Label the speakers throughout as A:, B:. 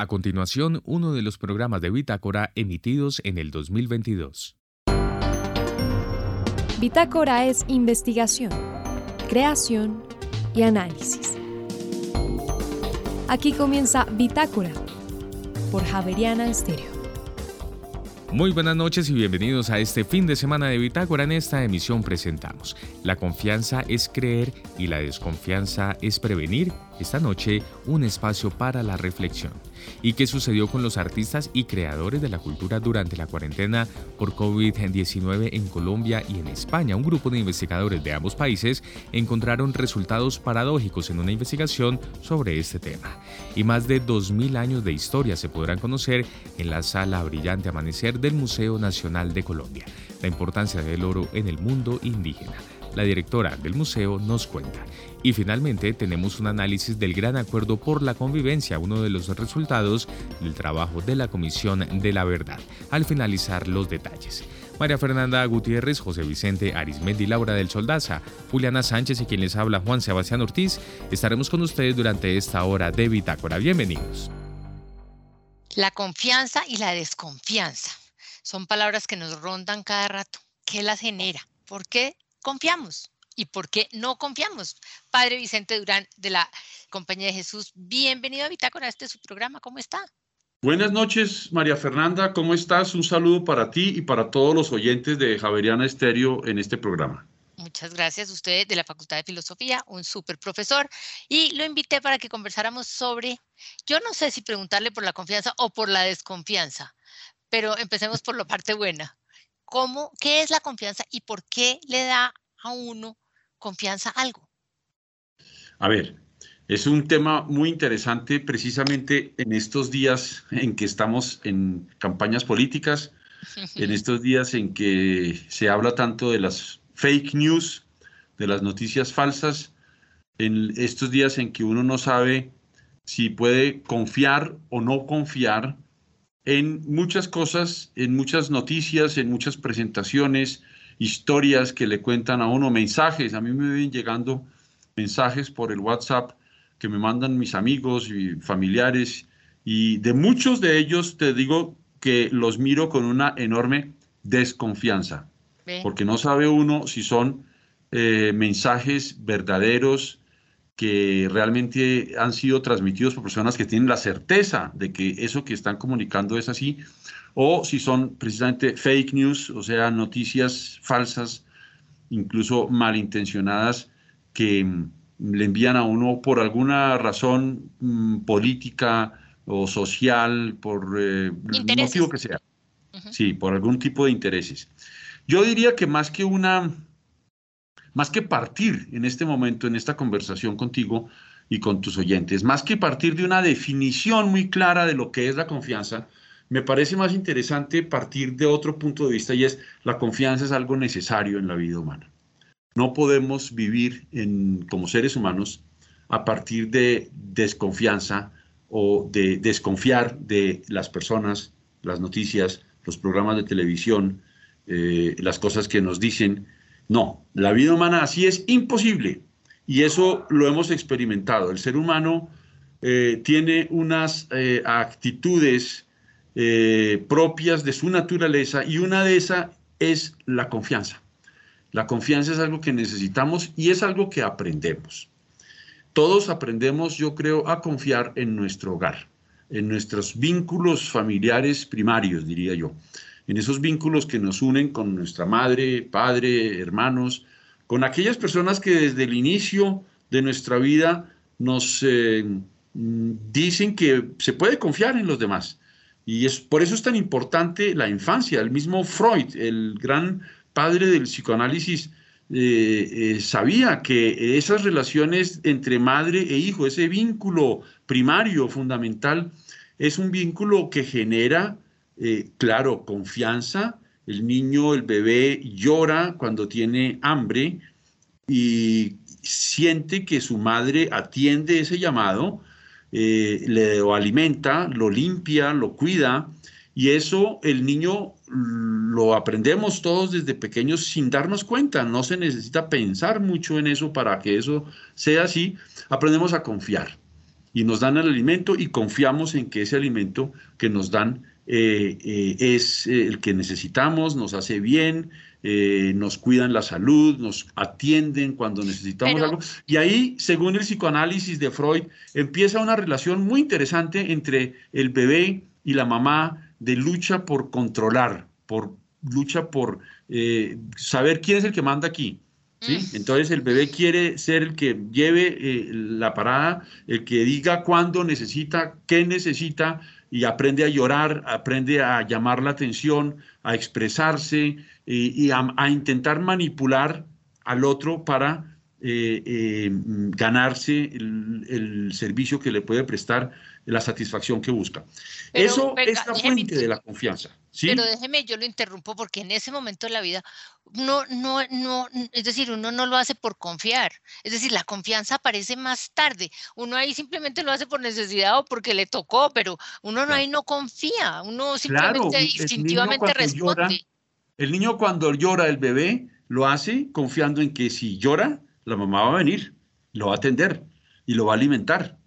A: A continuación, uno de los programas de Bitácora emitidos en el 2022.
B: Bitácora es investigación, creación y análisis. Aquí comienza Bitácora por Javeriana Estéreo.
A: Muy buenas noches y bienvenidos a este fin de semana de Bitácora. En esta emisión presentamos La confianza es creer y la desconfianza es prevenir. Esta noche, un espacio para la reflexión y qué sucedió con los artistas y creadores de la cultura durante la cuarentena por COVID-19 en Colombia y en España. Un grupo de investigadores de ambos países encontraron resultados paradójicos en una investigación sobre este tema. Y más de 2.000 años de historia se podrán conocer en la sala Brillante Amanecer del Museo Nacional de Colombia. La importancia del oro en el mundo indígena. La directora del museo nos cuenta. Y finalmente tenemos un análisis del gran acuerdo por la convivencia, uno de los resultados del trabajo de la Comisión de la Verdad, al finalizar los detalles. María Fernanda Gutiérrez, José Vicente Arismendi, Laura del Soldaza, Juliana Sánchez y quien les habla Juan Sebastián Ortiz, estaremos con ustedes durante esta hora de Bitácora. Bienvenidos.
C: La confianza y la desconfianza son palabras que nos rondan cada rato. ¿Qué las genera? ¿Por qué confiamos? Y por qué no confiamos. Padre Vicente Durán de la Compañía de Jesús, bienvenido a Bitácora, este es su programa, ¿cómo está?
D: Buenas noches, María Fernanda, ¿cómo estás? Un saludo para ti y para todos los oyentes de Javeriana Estéreo en este programa.
C: Muchas gracias, usted de la Facultad de Filosofía, un súper profesor, y lo invité para que conversáramos sobre, yo no sé si preguntarle por la confianza o por la desconfianza, pero empecemos por la parte buena. ¿Cómo, qué es la confianza y por qué le da a uno confianza algo?
D: A ver, es un tema muy interesante precisamente en estos días en que estamos en campañas políticas, en estos días en que se habla tanto de las fake news, de las noticias falsas, en estos días en que uno no sabe si puede confiar o no confiar en muchas cosas, en muchas noticias, en muchas presentaciones, historias que le cuentan a uno, mensajes. A mí me vienen llegando mensajes por el WhatsApp que me mandan mis amigos y familiares y de muchos de ellos te digo que los miro con una enorme desconfianza, porque no sabe uno si son eh, mensajes verdaderos que realmente han sido transmitidos por personas que tienen la certeza de que eso que están comunicando es así, o si son precisamente fake news, o sea, noticias falsas, incluso malintencionadas, que mm, le envían a uno por alguna razón mm, política o social, por eh, motivo que sea. Sí, por algún tipo de intereses. Yo diría que más que una, más que partir en este momento, en esta conversación contigo y con tus oyentes, más que partir de una definición muy clara de lo que es la confianza, me parece más interesante partir de otro punto de vista y es la confianza es algo necesario en la vida humana. No podemos vivir como seres humanos a partir de desconfianza o de desconfiar de las personas, las noticias, los programas de televisión, eh, las cosas que nos dicen. No, la vida humana así es imposible. Y eso lo hemos experimentado. El ser humano eh, tiene unas eh, actitudes eh, propias de su naturaleza y una de esas es la confianza. La confianza es algo que necesitamos y es algo que aprendemos. Todos aprendemos, yo creo, a confiar en nuestro hogar, en nuestros vínculos familiares primarios, diría yo, en esos vínculos que nos unen con nuestra madre, padre, hermanos, con aquellas personas que desde el inicio de nuestra vida nos eh, mm, dicen que se puede confiar en los demás, y es, por eso es tan importante la infancia. El mismo Freud, el gran padre del psicoanálisis, eh, eh, sabía que esas relaciones entre madre e hijo, ese vínculo primario, fundamental, es un vínculo que genera, eh, claro, confianza. El niño, el bebé llora cuando tiene hambre y siente que su madre atiende ese llamado eh, le lo alimenta, lo limpia, lo cuida, y eso el niño lo aprendemos todos desde pequeños sin darnos cuenta, no se necesita pensar mucho en eso para que eso sea así, aprendemos a confiar. y nos dan el alimento y confiamos en que ese alimento que nos dan eh, eh, es el que necesitamos, nos hace bien, nos cuidan la salud, nos atienden cuando necesitamos algo. Y ahí, según el psicoanálisis de Freud, empieza una relación muy interesante entre el bebé y la mamá de lucha por controlar, por lucha por saber quién es el que manda aquí. ¿Sí? Mm. Entonces el bebé quiere ser el que lleve la parada, el que diga cuándo necesita, qué necesita, y aprende a llorar, aprende a llamar la atención, a expresarse y, a, intentar manipular al otro para eh, eh, ganarse el, servicio que le puede prestar, la satisfacción que busca. Eso es la fuente de la confianza.
C: Pero déjeme, yo lo interrumpo porque en ese momento de la vida, no, no, no, es decir, uno no lo hace por confiar. Es decir, la confianza aparece más tarde. Uno ahí simplemente lo hace por necesidad o porque le tocó, pero uno no ahí no confía. Uno simplemente instintivamente responde.
D: El niño cuando llora, el bebé, lo hace confiando en que si llora, la mamá va a venir, lo va a atender y lo va a alimentar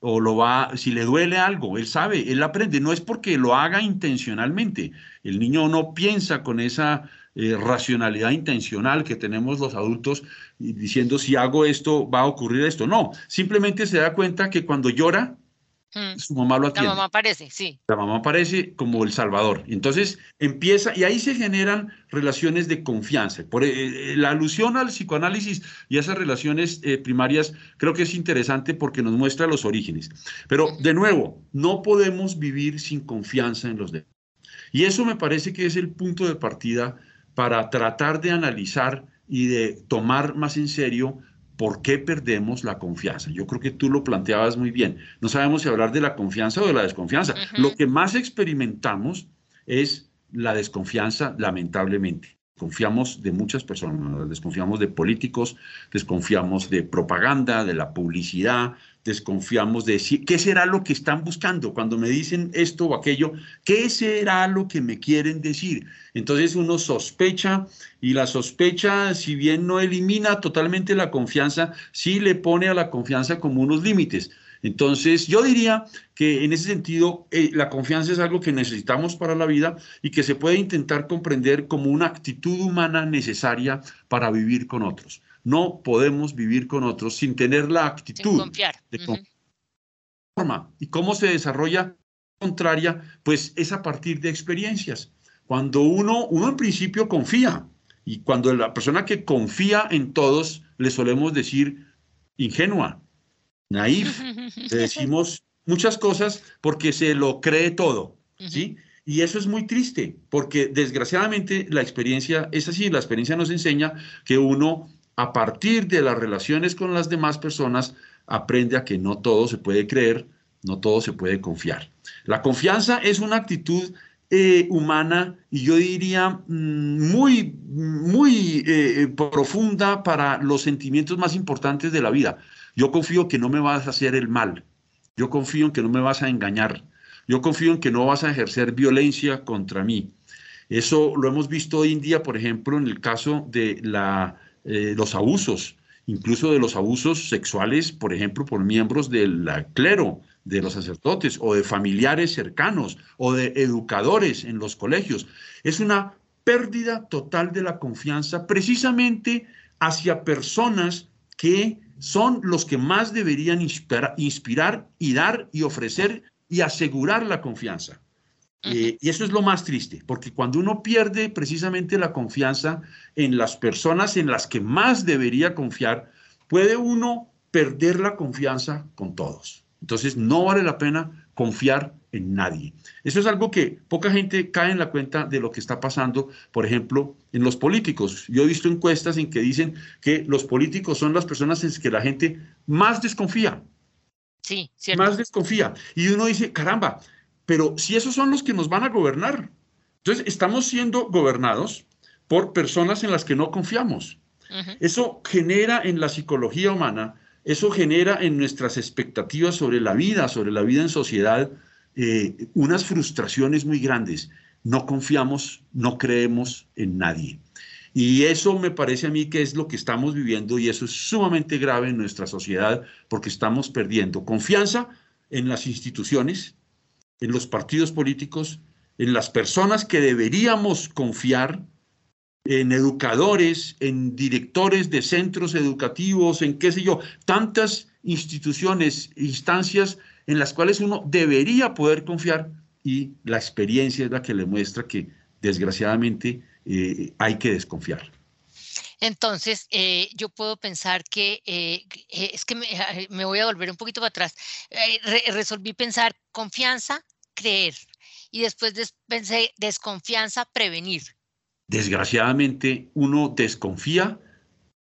D: o lo va, si le duele algo, él sabe, él aprende, no es porque lo haga intencionalmente. El niño no piensa con esa eh, racionalidad intencional que tenemos los adultos diciendo si hago esto va a ocurrir esto. No, simplemente se da cuenta que cuando llora Mm. Su mamá lo atiende.
C: La mamá aparece, sí.
D: La mamá aparece como el salvador. Entonces empieza, y ahí se generan relaciones de confianza. Por eh, eh, la alusión al psicoanálisis y a esas relaciones eh, primarias creo que es interesante porque nos muestra los orígenes. Pero de nuevo, no podemos vivir sin confianza en los demás. Y eso me parece que es el punto de partida para tratar de analizar y de tomar más en serio ¿Por qué perdemos la confianza? Yo creo que tú lo planteabas muy bien. No sabemos si hablar de la confianza o de la desconfianza. Lo que más experimentamos es la desconfianza, lamentablemente. Confiamos de muchas personas, desconfiamos de políticos, desconfiamos de propaganda, de la publicidad, desconfiamos de qué será lo que están buscando cuando me dicen esto o aquello, qué será lo que me quieren decir. Entonces uno sospecha y la sospecha, si bien no elimina totalmente la confianza, sí le pone a la confianza como unos límites. Entonces, yo diría que en ese sentido, eh, la confianza es algo que necesitamos para la vida y que se puede intentar comprender como una actitud humana necesaria para vivir con otros. No podemos vivir con otros sin tener la actitud
C: confiar.
D: de forma. ¿Y cómo se desarrolla contraria? Pues es a partir de experiencias. Cuando uno, uno en principio confía, y cuando la persona que confía en todos, le solemos decir ingenua, naif, le decimos muchas cosas porque se lo cree todo, ¿sí? Y eso es muy triste, porque desgraciadamente la experiencia es así, la experiencia nos enseña que uno a partir de las relaciones con las demás personas, aprende a que no todo se puede creer, no todo se puede confiar. La confianza es una actitud eh, humana y yo diría mm, muy, muy eh, profunda para los sentimientos más importantes de la vida. Yo confío que no me vas a hacer el mal, yo confío en que no me vas a engañar, yo confío en que no vas a ejercer violencia contra mí. Eso lo hemos visto hoy en día, por ejemplo, en el caso de la eh, los abusos, incluso de los abusos sexuales, por ejemplo, por miembros del clero, de los sacerdotes o de familiares cercanos o de educadores en los colegios. Es una pérdida total de la confianza precisamente hacia personas que son los que más deberían inspirar y dar y ofrecer y asegurar la confianza. Eh, y eso es lo más triste, porque cuando uno pierde precisamente la confianza en las personas en las que más debería confiar, puede uno perder la confianza con todos. Entonces no vale la pena confiar en nadie. Eso es algo que poca gente cae en la cuenta de lo que está pasando, por ejemplo, en los políticos. Yo he visto encuestas en que dicen que los políticos son las personas en las que la gente más desconfía.
C: Sí,
D: cierto. Más desconfía. Y uno dice, caramba, pero si esos son los que nos van a gobernar, entonces estamos siendo gobernados por personas en las que no confiamos. Eso genera en la psicología humana, eso genera en nuestras expectativas sobre la vida, sobre la vida en sociedad, eh, unas frustraciones muy grandes. No confiamos, no creemos en nadie. Y eso me parece a mí que es lo que estamos viviendo y eso es sumamente grave en nuestra sociedad porque estamos perdiendo confianza en las instituciones, en los partidos políticos, en las personas que deberíamos confiar, en educadores, en directores de centros educativos, en qué sé yo, tantas instituciones, instancias en las cuales uno debería poder confiar y la experiencia es la que le muestra que desgraciadamente eh, hay que desconfiar.
C: Entonces, eh, yo puedo pensar que eh, es que me, voy a volver un poquito para atrás. resolví pensar confianza, creer. Y después pensé desconfianza, prevenir.
D: Desgraciadamente, uno desconfía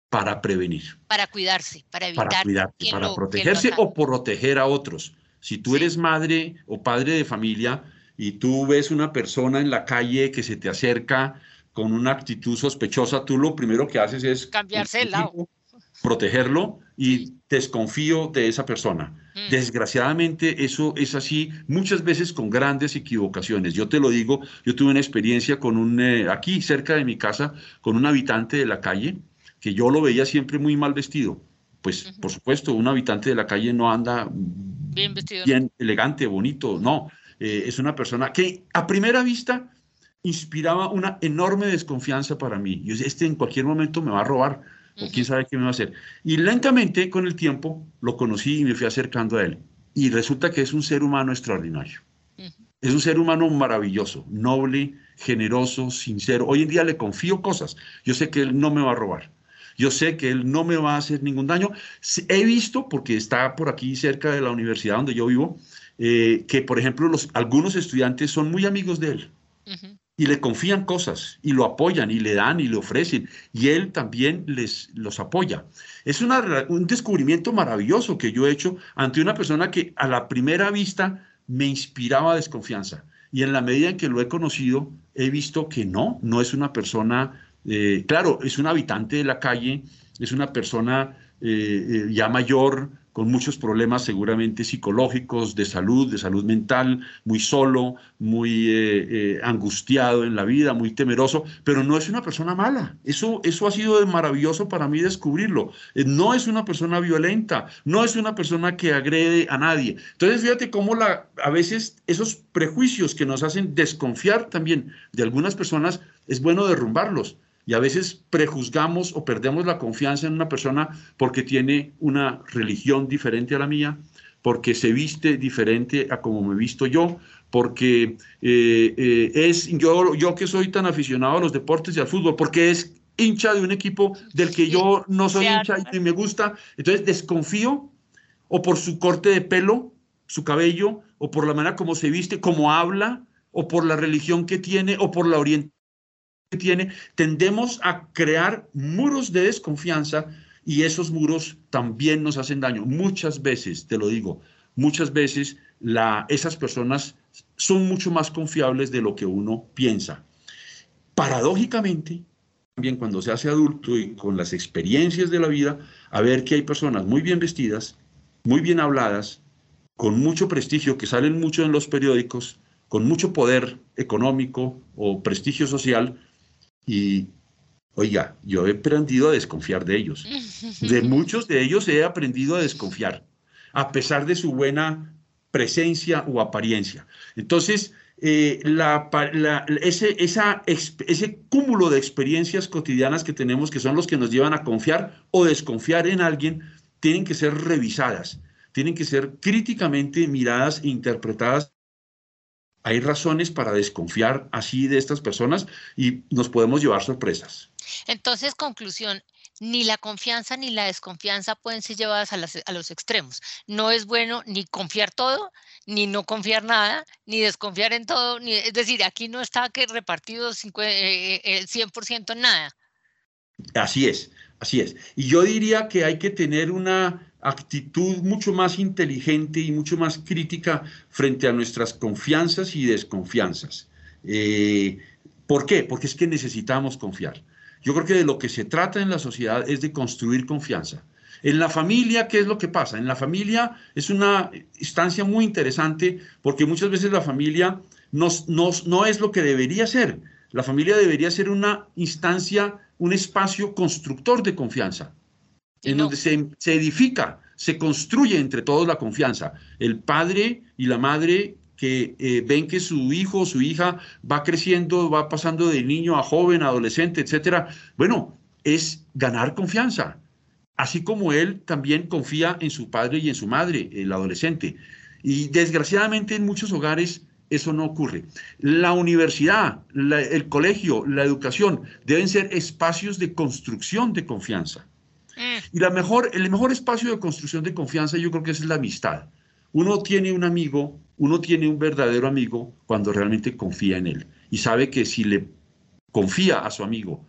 D: para prevenir.
C: Para cuidarse, para evitar. Para
D: cuidarse, para protegerse o proteger a otros. Si tú eres madre o padre de familia y tú ves una persona en la calle que se te acerca con una actitud sospechosa, tú lo primero que haces es
C: cambiarse el lado,
D: protegerlo y desconfío de esa persona. Mm. Desgraciadamente eso es así muchas veces con grandes equivocaciones. Yo te lo digo, yo tuve una experiencia con un, eh, aquí cerca de mi casa, con un habitante de la calle, que yo lo veía siempre muy mal vestido pues por supuesto, un habitante de la calle no anda bien, vestido. bien elegante, bonito, no. Eh, es una persona que a primera vista inspiraba una enorme desconfianza para mí. Yo decía, este en cualquier momento me va a robar, o quién sabe qué me va a hacer. Y lentamente, con el tiempo, lo conocí y me fui acercando a él. Y resulta que es un ser humano extraordinario. Es un ser humano maravilloso, noble, generoso, sincero. Hoy en día le confío cosas. Yo sé que él no me va a robar. Yo sé que él no me va a hacer ningún daño. He visto, porque está por aquí cerca de la universidad donde yo vivo, eh, que, por ejemplo, los, algunos estudiantes son muy amigos de él. Y le confían cosas y lo apoyan y le dan y le ofrecen y él también les los apoya. Es un descubrimiento maravilloso que yo he hecho ante una persona que a la primera vista me inspiraba desconfianza y en la medida en que lo he conocido he visto que no, no es una persona eh, claro, es un habitante de la calle, es una persona eh, eh, ya mayor, con muchos problemas seguramente psicológicos, de salud, de salud mental, muy solo, muy angustiado en la vida, muy temeroso, pero no es una persona mala. Eso, eso ha sido maravilloso para mí descubrirlo. no es una persona violenta, no es una persona que agrede a nadie. Entonces, fíjate cómo la, a veces esos prejuicios que nos hacen desconfiar también de algunas personas, es bueno derrumbarlos y a veces prejuzgamos o perdemos la confianza en una persona porque tiene una religión diferente a la mía, porque se viste diferente a como me he visto yo, porque eh, eh, es yo, yo que soy tan aficionado a los deportes y al fútbol, porque es hincha de un equipo del que yo no soy hincha y me gusta. Entonces desconfío o por su corte de pelo, su cabello, o por la manera como se viste, como habla, o por la religión que tiene, o por la orientación tiene, tendemos a crear muros de desconfianza y esos muros también nos hacen daño. Muchas veces, te lo digo, muchas veces la, esas personas son mucho más confiables de lo que uno piensa. Paradójicamente, también cuando se hace adulto y con las experiencias de la vida, a ver que hay personas muy bien vestidas, muy bien habladas, con mucho prestigio, que salen mucho en los periódicos, con mucho poder económico o prestigio social, y, oiga, yo he aprendido a desconfiar de ellos. De muchos de ellos he aprendido a desconfiar, a pesar de su buena presencia o apariencia. Entonces, eh, ese, esa, ese cúmulo de experiencias cotidianas que tenemos, que son los que nos llevan a confiar o desconfiar en alguien, tienen que ser revisadas, tienen que ser críticamente miradas e interpretadas hay razones para desconfiar así de estas personas y nos podemos llevar sorpresas.
C: Entonces, conclusión, ni la confianza ni la desconfianza pueden ser llevadas a, los extremos. No es bueno ni confiar todo, ni no confiar nada, ni desconfiar en todo. Ni, es decir, aquí no está que repartido el 100% eh, eh, en nada.
D: Así es, así es. Y yo diría que hay que tener una actitud mucho más inteligente y mucho más crítica frente a nuestras confianzas y desconfianzas. Eh, ¿Por qué? Porque es que necesitamos confiar. Yo creo que de lo que se trata en la sociedad es de construir confianza. En la familia, ¿qué es lo que pasa? En la familia es una instancia muy interesante porque muchas veces la familia no es lo que debería ser. La familia debería ser una instancia un espacio constructor de confianza, en donde se, se edifica, se construye entre todos la confianza. El padre y la madre que eh, ven que su hijo o su hija va creciendo, va pasando de niño a joven, adolescente, etcétera. Bueno, es ganar confianza, así como él también confía en su padre y en su madre, el adolescente. Y desgraciadamente en muchos hogares eso no ocurre. La universidad, el colegio, la educación deben ser espacios de construcción de confianza. Mm. Y la mejor, el mejor espacio de construcción de confianza yo creo que es la amistad. Uno tiene un amigo, uno tiene un verdadero amigo cuando realmente confía en él y sabe que si le confía a su amigo,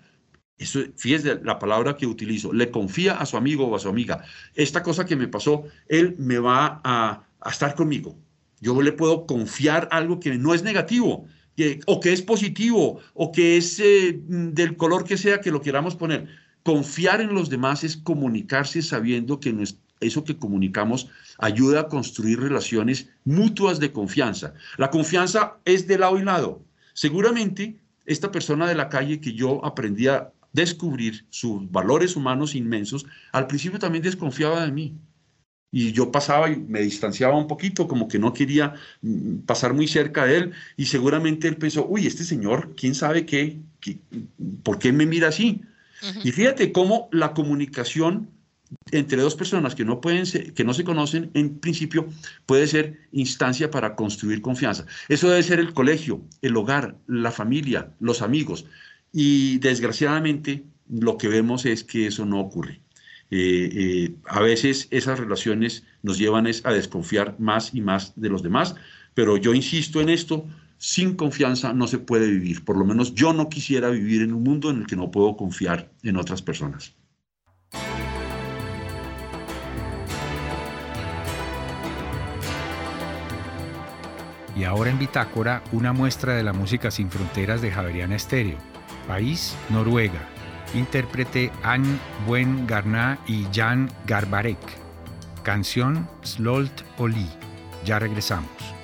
D: eso, fíjese la palabra que utilizo, le confía a su amigo o a su amiga, esta cosa que me pasó, él me va a, estar conmigo. Yo le puedo confiar algo que no es negativo, que, o que es positivo, o que es eh, del color que sea que lo queramos poner. Confiar en los demás es comunicarse sabiendo que eso que comunicamos ayuda a construir relaciones mutuas de confianza. La confianza es de lado y lado. Seguramente esta persona de la calle que yo aprendí a descubrir sus valores humanos inmensos, al principio también desconfiaba de mí. Y yo pasaba y me distanciaba un poquito, como que no quería mm, pasar muy cerca de él. Y seguramente él pensó, uy, este señor, ¿quién sabe qué? qué ¿Por qué me mira así? Y fíjate cómo la comunicación entre dos personas que no, pueden que no se conocen, en principio, puede ser instancia para construir confianza. Eso debe ser el colegio, el hogar, la familia, los amigos. Y desgraciadamente lo que vemos es que eso no ocurre. Eh, eh, a veces esas relaciones nos llevan a desconfiar más y más de los demás, pero yo insisto en esto, sin confianza no se puede vivir. Por lo menos yo no quisiera vivir en un mundo en el que no puedo confiar en otras personas.
E: Y ahora en Bitácora, una muestra de la música sin fronteras de Javeriana Estéreo. País, Noruega. Intérprete Anne Buen Garná y Jan Garbarek. Canción Slolt Oli. Ya regresamos.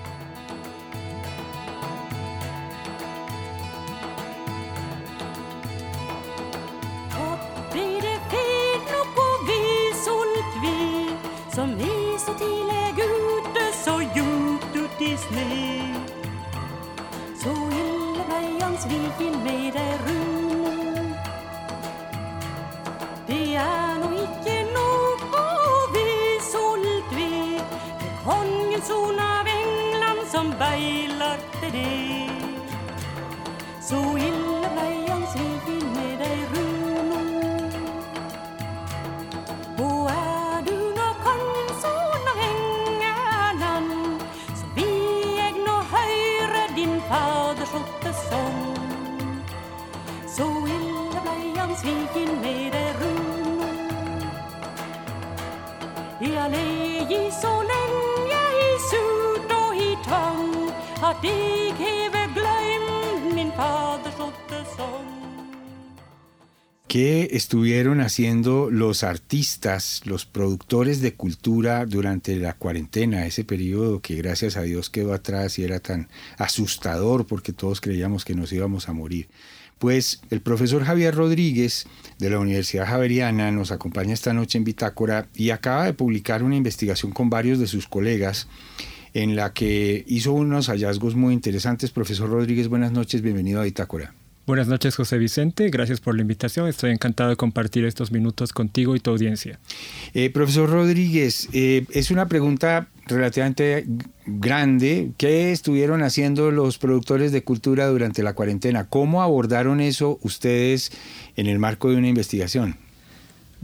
E: Los artistas, los productores de cultura durante la cuarentena, ese periodo que gracias a Dios quedó atrás y era tan asustador porque todos creíamos que nos íbamos a morir? Pues el profesor Javier Rodríguez de la Universidad Javeriana nos acompaña esta noche en Bitácora y acaba de publicar una investigación con varios de sus colegas en la que hizo unos hallazgos muy interesantes. Profesor Rodríguez, buenas noches, bienvenido a Bitácora.
F: Buenas noches, José Vicente. Gracias por la invitación. Estoy encantado de compartir estos minutos contigo y tu audiencia.
E: Eh, profesor Rodríguez, eh, es una pregunta relativamente grande. ¿Qué estuvieron haciendo los productores de cultura durante la cuarentena? ¿Cómo abordaron eso ustedes en el marco de una investigación?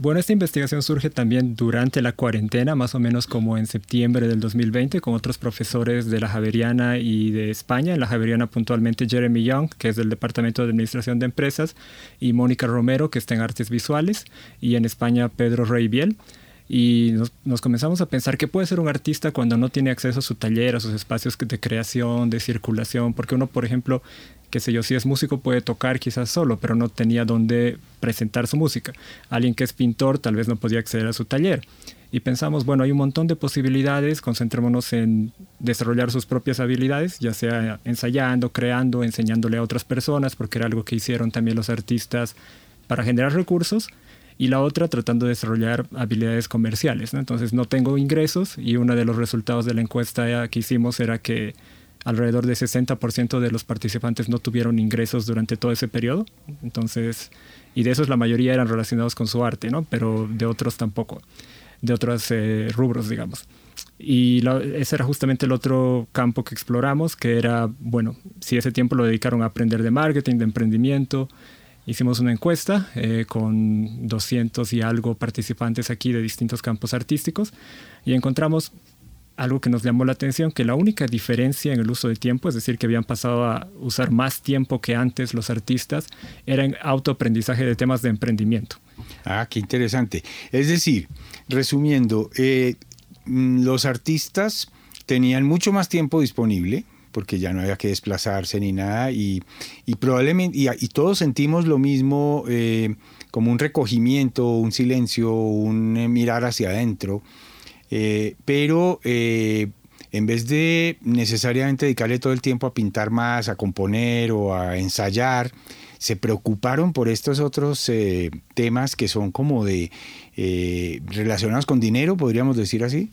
F: Bueno, esta investigación surge también durante la cuarentena, más o menos como en septiembre del 2020, con otros profesores de la Javeriana y de España. En la Javeriana puntualmente Jeremy Young, que es del Departamento de Administración de Empresas, y Mónica Romero, que está en Artes Visuales, y en España Pedro Rey Biel y nos, comenzamos a pensar qué puede ser un artista cuando no tiene acceso a su taller, a sus espacios de creación, de circulación, porque uno, por ejemplo, qué sé yo, si es músico puede tocar quizás solo, pero no tenía dónde presentar su música. Alguien que es pintor tal vez no podía acceder a su taller. Y pensamos, bueno, hay un montón de posibilidades, concentrémonos en desarrollar sus propias habilidades, ya sea ensayando, creando, enseñándole a otras personas, porque era algo que hicieron también los artistas para generar recursos y la otra tratando de desarrollar habilidades comerciales. Entonces no tengo ingresos y uno de los resultados de la encuesta que hicimos era que alrededor de 60% de los participantes no tuvieron ingresos durante todo ese periodo. Entonces, y de esos la mayoría eran relacionados con su arte, ¿no? pero de otros tampoco, de otros eh, rubros, digamos. Y ese era justamente el otro campo que exploramos, que era, bueno, si ese tiempo lo dedicaron a aprender de marketing, de emprendimiento, hicimos una encuesta eh, con 200 y algo participantes aquí de distintos campos artísticos y encontramos algo que nos llamó la atención, que la única diferencia en el uso de tiempo, es decir, que habían pasado a usar más tiempo que antes los artistas, era en autoaprendizaje de temas de emprendimiento.
E: Ah, qué interesante. Es decir, resumiendo, eh, mm, los artistas tenían mucho más tiempo disponible, porque ya no había que desplazarse ni nada, y, probablemente, y, todos sentimos lo mismo, eh, como un recogimiento, un silencio, un eh, mirar hacia adentro eh, pero eh, en vez de necesariamente dedicarle todo el tiempo a pintar más, a componer o a ensayar, se preocuparon por estos otros eh, temas que son como de relacionados con dinero, podríamos decir así.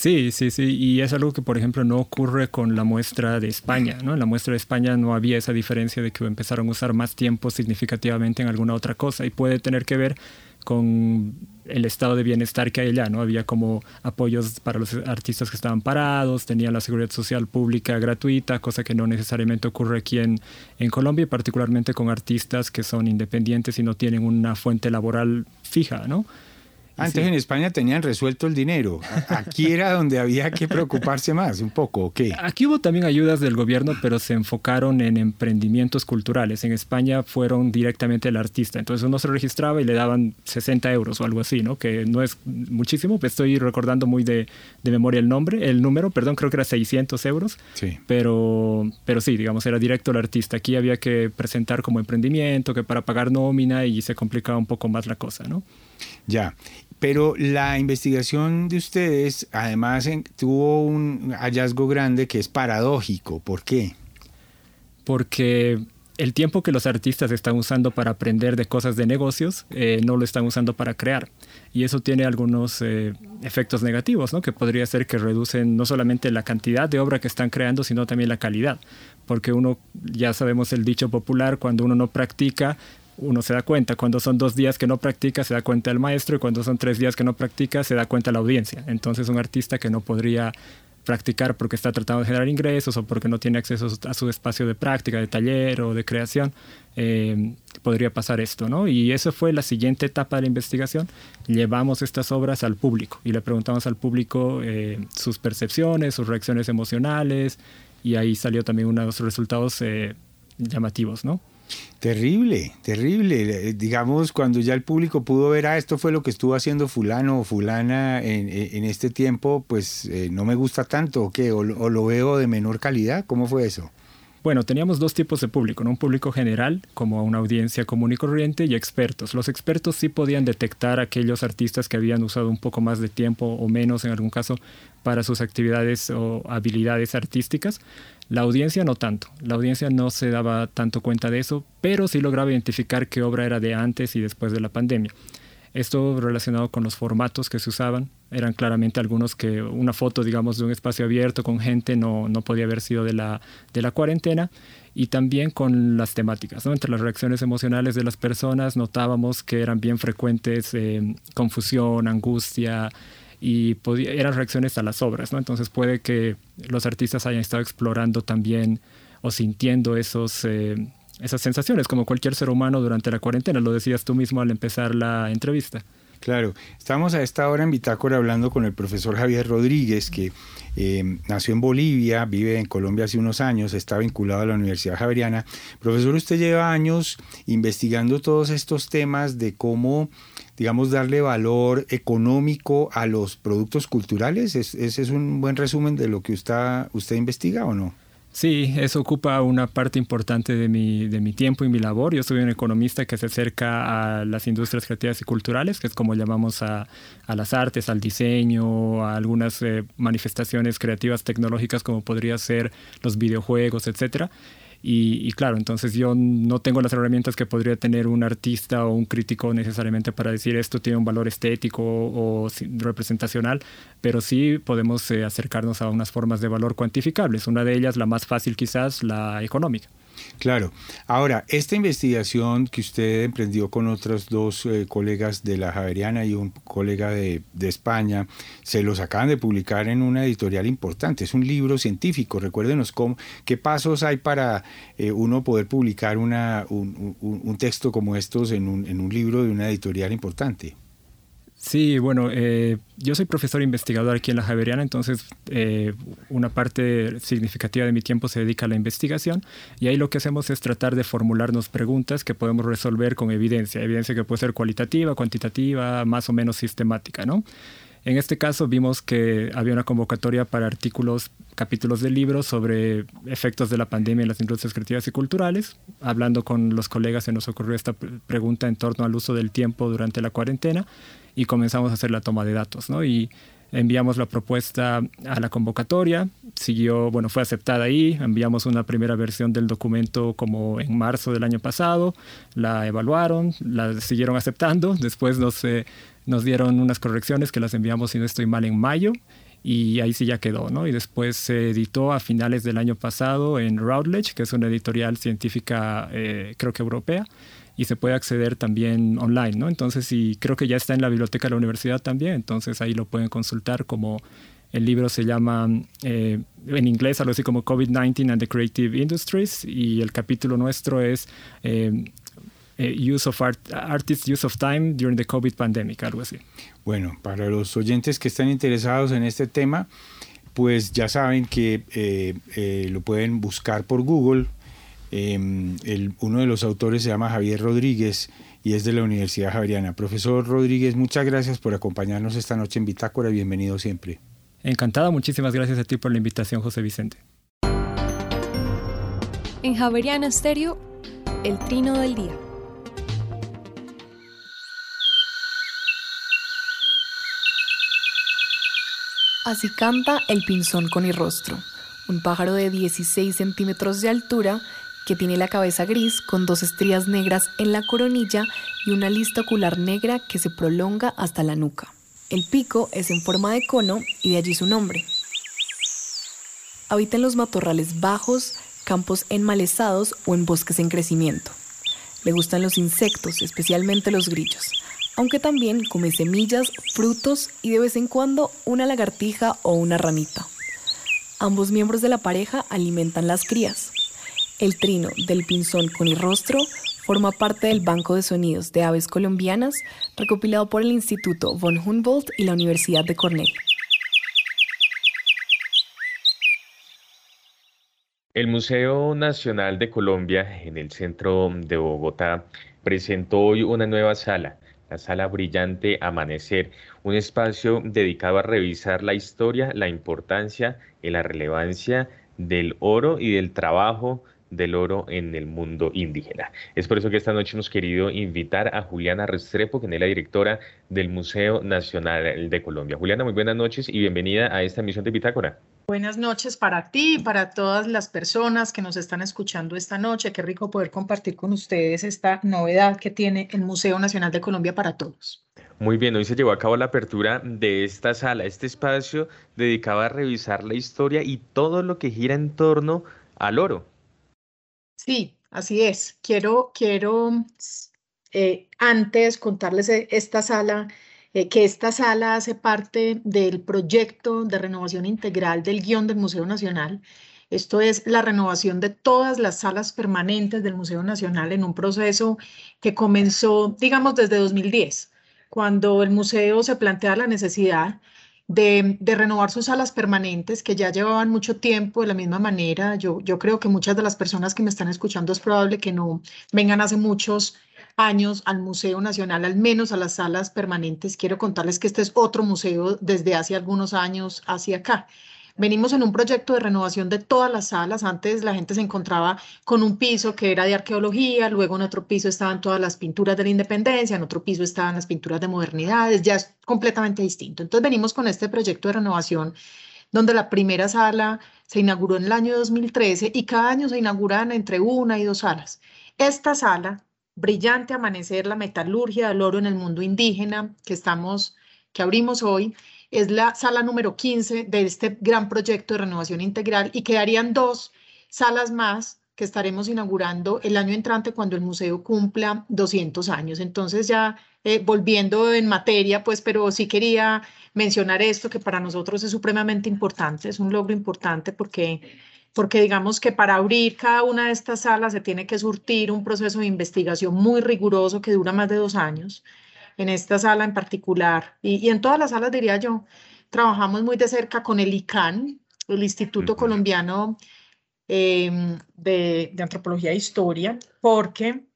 F: Sí, sí, sí, y es algo que por ejemplo no ocurre con la muestra de España, ¿no? En la muestra de España no había esa diferencia de que empezaron a usar más tiempo significativamente en alguna otra cosa y puede tener que ver con el estado de bienestar que hay allá, ¿no? Había como apoyos para los artistas que estaban parados, tenía la seguridad social pública gratuita, cosa que no necesariamente ocurre aquí en, en Colombia, y particularmente con artistas que son independientes y no tienen una fuente laboral fija, ¿no?
E: Antes en España tenían resuelto el dinero. Aquí era donde había que preocuparse más, un poco, ¿o qué?
F: Aquí hubo también ayudas del gobierno, pero se enfocaron en emprendimientos culturales. En España fueron directamente el artista. Entonces uno se registraba y le daban 60 euros o algo así, ¿no? Que no es muchísimo, estoy recordando muy de, de memoria el nombre, el número, perdón, creo que era 600 euros.
E: Sí.
F: Pero, pero sí, digamos, era directo al artista. Aquí había que presentar como emprendimiento, que para pagar nómina y se complicaba un poco más la cosa, ¿no?
E: Ya. Pero la investigación de ustedes además tuvo un hallazgo grande que es paradójico. ¿Por qué?
F: Porque el tiempo que los artistas están usando para aprender de cosas de negocios eh, no lo están usando para crear. Y eso tiene algunos eh, efectos negativos, ¿no? que podría ser que reducen no solamente la cantidad de obra que están creando, sino también la calidad. Porque uno, ya sabemos el dicho popular, cuando uno no practica, uno se da cuenta. Cuando son dos días que no practica, se da cuenta el maestro, y cuando son tres días que no practica, se da cuenta la audiencia. Entonces, un artista que no podría practicar porque está tratando de generar ingresos o porque no tiene acceso a su espacio de práctica, de taller o de creación, eh, podría pasar esto, ¿no? Y eso fue la siguiente etapa de la investigación. Llevamos estas obras al público y le preguntamos al público eh, sus percepciones, sus reacciones emocionales y ahí salió también unos resultados eh, llamativos, ¿no?
E: Terrible, terrible. Eh, digamos, cuando ya el público pudo ver, ah, esto fue lo que estuvo haciendo fulano o fulana en, este tiempo, pues eh, no me gusta tanto, ¿o qué? O, lo veo de menor calidad? ¿Cómo fue eso?
F: Bueno, teníamos dos tipos de público, ¿no? un público general, como una audiencia común y corriente, y expertos. Los expertos sí podían detectar aquellos artistas que habían usado un poco más de tiempo o menos, en algún caso, para sus actividades o habilidades artísticas. La audiencia no tanto, la audiencia no se daba tanto cuenta de eso, pero sí lograba identificar qué obra era de antes y después de la pandemia. Esto relacionado con los formatos que se usaban, eran claramente algunos que una foto, digamos, de un espacio abierto con gente no, no podía haber sido de la, de la cuarentena y también con las temáticas. ¿no? Entre las reacciones emocionales de las personas notábamos que eran bien frecuentes eh, confusión, angustia, y eran reacciones a las obras, ¿no? Entonces puede que los artistas hayan estado explorando también o sintiendo esos, eh, esas sensaciones, como cualquier ser humano durante la cuarentena, lo decías tú mismo al empezar la entrevista.
E: Claro, estamos a esta hora en Bitácora hablando con el profesor Javier Rodríguez, que eh, nació en Bolivia, vive en Colombia hace unos años, está vinculado a la Universidad Javeriana. Profesor, usted lleva años investigando todos estos temas de cómo digamos, darle valor económico a los productos culturales? ¿Ese es un buen resumen de lo que usted, usted investiga o no?
F: Sí, eso ocupa una parte importante de mi, de mi tiempo y mi labor. Yo soy un economista que se acerca a las industrias creativas y culturales, que es como llamamos a, a las artes, al diseño, a algunas eh, manifestaciones creativas tecnológicas como podría ser los videojuegos, etcétera Y, claro, entonces yo no tengo las herramientas que podría tener un artista o un crítico necesariamente para decir esto tiene un valor estético o, representacional, pero sí podemos eh, acercarnos a unas formas de valor cuantificables. Una de ellas, la más fácil quizás, la económica.
E: Claro. Ahora, esta investigación que usted emprendió con otros dos eh, colegas de la Javeriana y un colega de, España, se los acaban de publicar en una editorial importante. Es un libro científico. Recuérdenos cómo, qué pasos hay para eh, uno poder publicar una, un, texto como estos en un, en un libro de una editorial importante.
F: Sí, bueno, eh, yo soy profesor investigador aquí en la Javeriana, entonces eh, una parte significativa de mi tiempo se dedica a la investigación y ahí lo que hacemos es tratar de formularnos preguntas que podemos resolver con evidencia, evidencia que puede ser cualitativa, cuantitativa, más o menos sistemática, ¿no? En este caso vimos que había una convocatoria para artículos, capítulos de libros sobre efectos de la pandemia en las industrias creativas y culturales. Hablando con los colegas se nos ocurrió esta pregunta en torno al uso del tiempo durante la cuarentena y comenzamos a hacer la toma de datos, ¿no? Y enviamos la propuesta a la convocatoria, siguió, bueno, fue aceptada ahí, enviamos una primera versión del documento como en marzo del año pasado, la evaluaron, la siguieron aceptando, después nos, eh, nos dieron unas correcciones que las enviamos, si no estoy mal, en mayo, y ahí sí ya quedó, ¿no? Y después se editó a finales del año pasado en Routledge, que es una editorial científica, eh, creo que europea, y se puede acceder también online, ¿no? Entonces, sí, creo que ya está en la biblioteca de la universidad también, entonces ahí lo pueden consultar como el libro se llama eh, en inglés algo así como COVID-19 and the Creative Industries y el capítulo nuestro es eh, eh, Use of Art, Artists Use of Time During the COVID Pandemic, algo así.
E: Bueno, para los oyentes que están interesados en este tema, pues ya saben que lo pueden buscar por Google, Em, uno de los autores se llama Javier Rodríguez y es de la Universidad Javeriana. Profesor Rodríguez, muchas gracias por acompañarnos esta noche en Bitácora. Bienvenido siempre.
F: Encantado, muchísimas gracias a ti por la invitación, José Vicente.
B: En Javeriana Estéreo, el trino del día.
G: Así canta el pinzón con el rostro, un pájaro de 16 centímetros de altura que tiene la cabeza gris con dos estrías negras en la coronilla y una lista ocular negra que se prolonga hasta la nuca. El pico es en forma de cono y de allí su nombre. Habita en los matorrales bajos, campos enmalezados o en bosques en crecimiento. Le gustan los insectos, especialmente los grillos, aunque también come semillas, frutos y de vez en cuando una lagartija o una ranita. Ambos miembros de la pareja alimentan las crías. El trino del pinzón con el rostro forma parte del Banco de Sonidos de Aves Colombianas recopilado por el Instituto von Humboldt y la Universidad de Cornell.
A: El Museo Nacional de Colombia en el centro de Bogotá presentó hoy una nueva sala, la Sala Brillante Amanecer, un espacio dedicado a revisar la historia, la importancia y la relevancia del oro y del trabajo del oro en el mundo indígena. Es por eso que esta noche hemos querido invitar a Juliana Restrepo, quien es la directora del Museo Nacional de Colombia. Juliana, muy buenas noches y bienvenida a esta emisión de Bitácora.
H: Buenas noches para ti y para todas las personas que nos están escuchando esta noche. Qué rico poder compartir con ustedes esta novedad que tiene el Museo Nacional de Colombia para todos.
A: Muy bien, hoy se llevó a cabo la apertura de esta sala, este espacio dedicado a revisar la historia y todo lo que gira en torno al oro.
H: Sí, así es. Quiero, quiero eh, antes contarles e, esta sala, eh, que esta sala hace parte del proyecto de renovación integral del guion del Museo Nacional. Esto es la renovación de todas las salas permanentes del Museo Nacional en un proceso que comenzó, digamos, desde 2010, cuando el museo se plantea la necesidad de, renovar sus salas permanentes que ya llevaban mucho tiempo de la misma manera. Yo, yo creo que muchas de las personas que me están escuchando es probable que no vengan hace muchos años al Museo Nacional, al menos a las salas permanentes. Quiero contarles que este es otro museo desde hace algunos años hacia acá. Venimos en un proyecto de renovación de todas las salas. Antes la gente se encontraba con un piso que era de arqueología, luego en otro piso estaban todas las pinturas de la independencia, en otro piso estaban las pinturas de modernidades, ya es completamente distinto. Entonces venimos con este proyecto de renovación donde la primera sala se inauguró en el año 2013 y cada año se inauguran entre una y dos salas. Esta sala, Brillante Amanecer, la metalurgia del oro en el mundo indígena, que estamos, que abrimos hoy, es la sala número 15 de este gran proyecto de renovación integral y quedarían dos salas más que estaremos inaugurando el año entrante cuando el museo cumpla 200 años. Entonces ya eh, volviendo en materia, pues, pero sí quería mencionar esto que para nosotros es supremamente importante, es un logro importante porque, porque digamos que para abrir cada una de estas salas se tiene que surtir un proceso de investigación muy riguroso que dura más de dos años en esta sala en particular y, en todas las salas, diría yo, trabajamos muy de cerca con el ICANN, el Instituto Colombiano em, de, Antropología e Historia, porque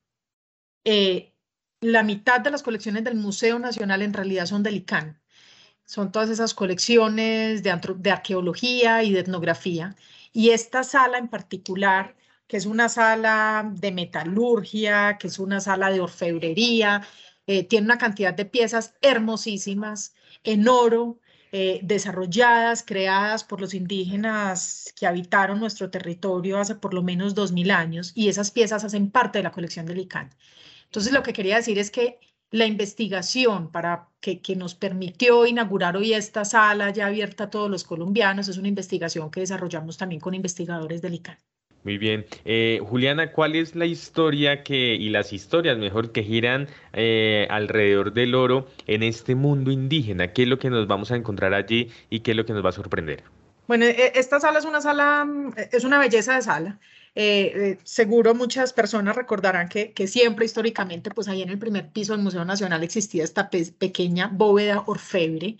H: eh, la mitad de las colecciones del Museo Nacional en realidad son del ICANN. Son todas esas colecciones de, de arqueología y de etnografía. Y esta sala en particular, que es una sala de metalurgia, que es una sala de orfebrería, eh, tiene una cantidad de piezas hermosísimas en oro, eh, desarrolladas, creadas por los indígenas que habitaron nuestro territorio hace por lo menos 2.000 años, y esas piezas hacen parte de la colección del ICANN. Entonces, lo que quería decir es que la investigación para que, que, nos permitió inaugurar hoy esta sala ya abierta a todos los colombianos es una investigación que desarrollamos también con investigadores del ICANN.
A: Muy bien. Eh, Juliana, ¿cuál es la historia que, y las historias mejor que giran eh, alrededor del oro en este mundo indígena? ¿Qué es lo que nos vamos a encontrar allí y qué es lo que nos va a sorprender?
H: Bueno, e, esta sala es una sala, es una belleza de sala. Eh, seguro muchas personas recordarán que, que, siempre históricamente, pues ahí en el primer piso del Museo Nacional existía esta pequeña bóveda orfebre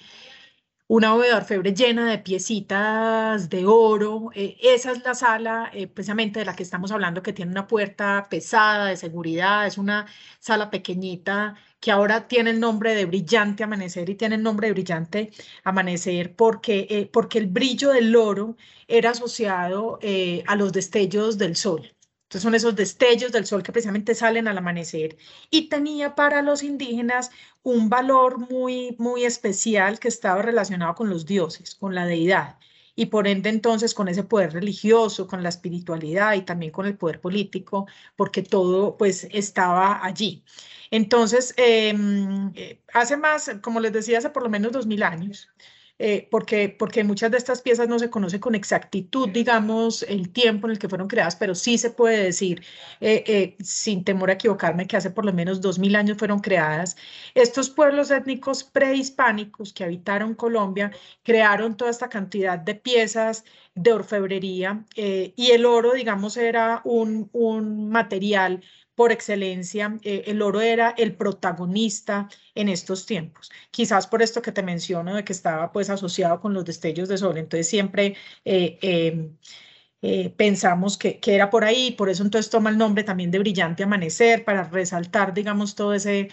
H: una bóveda orfebre llena de piecitas de oro. Eh, esa es la sala eh, precisamente de la que estamos hablando, que tiene una puerta pesada de seguridad. Es una sala pequeñita que ahora tiene el nombre de Brillante Amanecer y tiene el nombre de Brillante Amanecer porque, eh, porque el brillo del oro era asociado a los destellos del sol. Son esos destellos del sol que precisamente salen al amanecer y tenía para los indígenas un valor muy, muy especial que estaba relacionado con los dioses, con la deidad y por ende entonces con ese poder religioso, con la espiritualidad y también con el poder político, porque todo pues estaba allí. Entonces, em, eh, hace más, como les decía, hace por lo menos dos mil años, eh, porque, porque muchas de estas piezas no se conoce con exactitud, digamos, el tiempo en el que fueron creadas, pero sí se puede decir, eh, eh, sin temor a equivocarme, que hace por lo menos dos mil años fueron creadas. Estos pueblos étnicos prehispánicos que habitaron Colombia crearon toda esta cantidad de piezas de orfebrería y el oro, digamos, era un, un material por excelencia, eh, el oro era el protagonista en estos tiempos. Quizás por esto que te menciono de que estaba pues asociado con los destellos de sol, entonces siempre eh, em, eh, pensamos que, que, era por ahí, por eso entonces toma el nombre también de Brillante Amanecer para resaltar, digamos, todo ese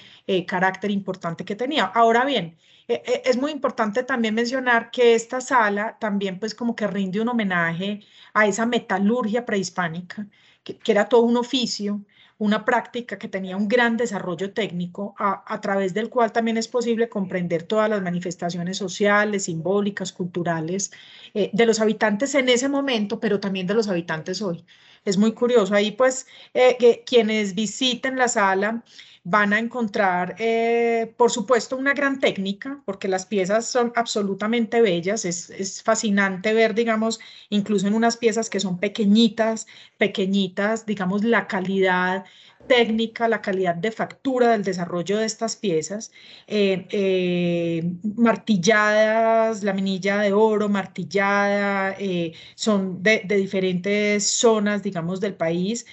H: carácter importante que tenía. Ahora bien, es muy importante también mencionar que esta sala también pues como que rinde un homenaje a esa metalurgia prehispánica, que, que era todo un oficio una práctica que tenía un gran desarrollo técnico, a, través del cual también es posible comprender todas las manifestaciones sociales, simbólicas, culturales eh, de los habitantes en ese momento, pero también de los habitantes hoy. Es muy curioso. Ahí pues eh, que quienes visiten la sala van a encontrar, eh, por supuesto, una gran técnica, porque las piezas son absolutamente bellas. Es, es, fascinante ver, digamos, incluso en unas piezas que son pequeñitas, pequeñitas, digamos, la calidad técnica, la calidad de factura del desarrollo de estas piezas, eh, eh, martilladas, laminilla de oro, martillada, eh, son de, diferentes zonas, digamos, del país,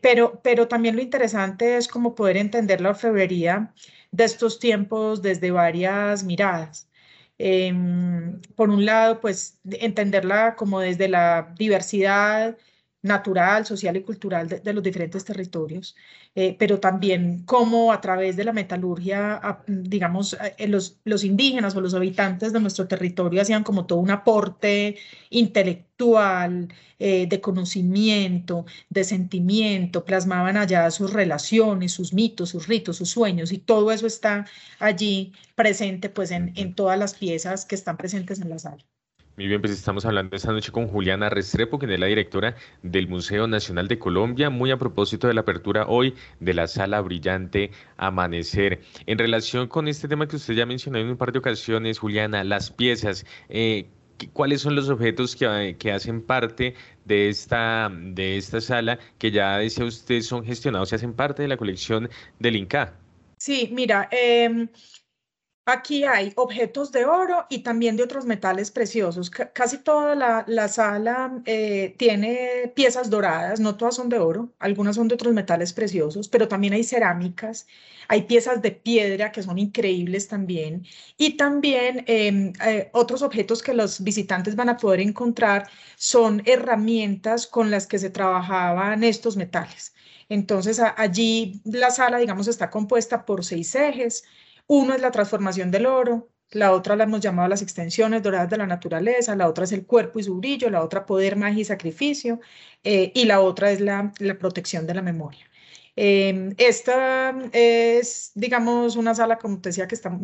H: pero, pero también lo interesante es como poder entender la orfebrería de estos tiempos desde varias miradas. Em, por un lado, pues entenderla como desde la diversidad, natural, social y cultural de, los diferentes territorios, eh, pero también cómo a través de la metalurgia, digamos, eh, los, los indígenas o los habitantes de nuestro territorio hacían como todo un aporte intelectual, eh, de conocimiento, de sentimiento, plasmaban allá sus relaciones, sus mitos, sus ritos, sus sueños, y todo eso está allí presente pues en, en todas las piezas que están presentes en la sala.
A: Muy bien, pues estamos hablando esta noche con Juliana Restrepo, quien es la directora del Museo Nacional de Colombia, muy a propósito de la apertura hoy de la Sala Brillante Amanecer. En relación con este tema que usted ya mencionó en un par de ocasiones, Juliana, las piezas, eh, ¿cuáles son los objetos que, que, hacen parte de esta, de esta sala que ya decía usted son gestionados y hacen parte de la colección del INCA?
H: Sí, mira, eh, Aquí hay objetos de oro y también de otros metales preciosos. casi toda la, sala eh, tiene piezas doradas, no todas son de oro, algunas son de otros metales preciosos, pero también hay cerámicas, hay piezas de piedra que son increíbles también y también em, eh, otros objetos que los visitantes van a poder encontrar son herramientas con las que se trabajaban estos metales. Entonces allí la sala, digamos, está compuesta por seis ejes uno es la transformación del oro, la otra la hemos llamado las extensiones doradas de la naturaleza, la otra es el cuerpo y su brillo, la otra poder, magia y sacrificio, eh, y la otra es la, protección de la memoria. Em, esta es, digamos, una sala, como te decía, que está,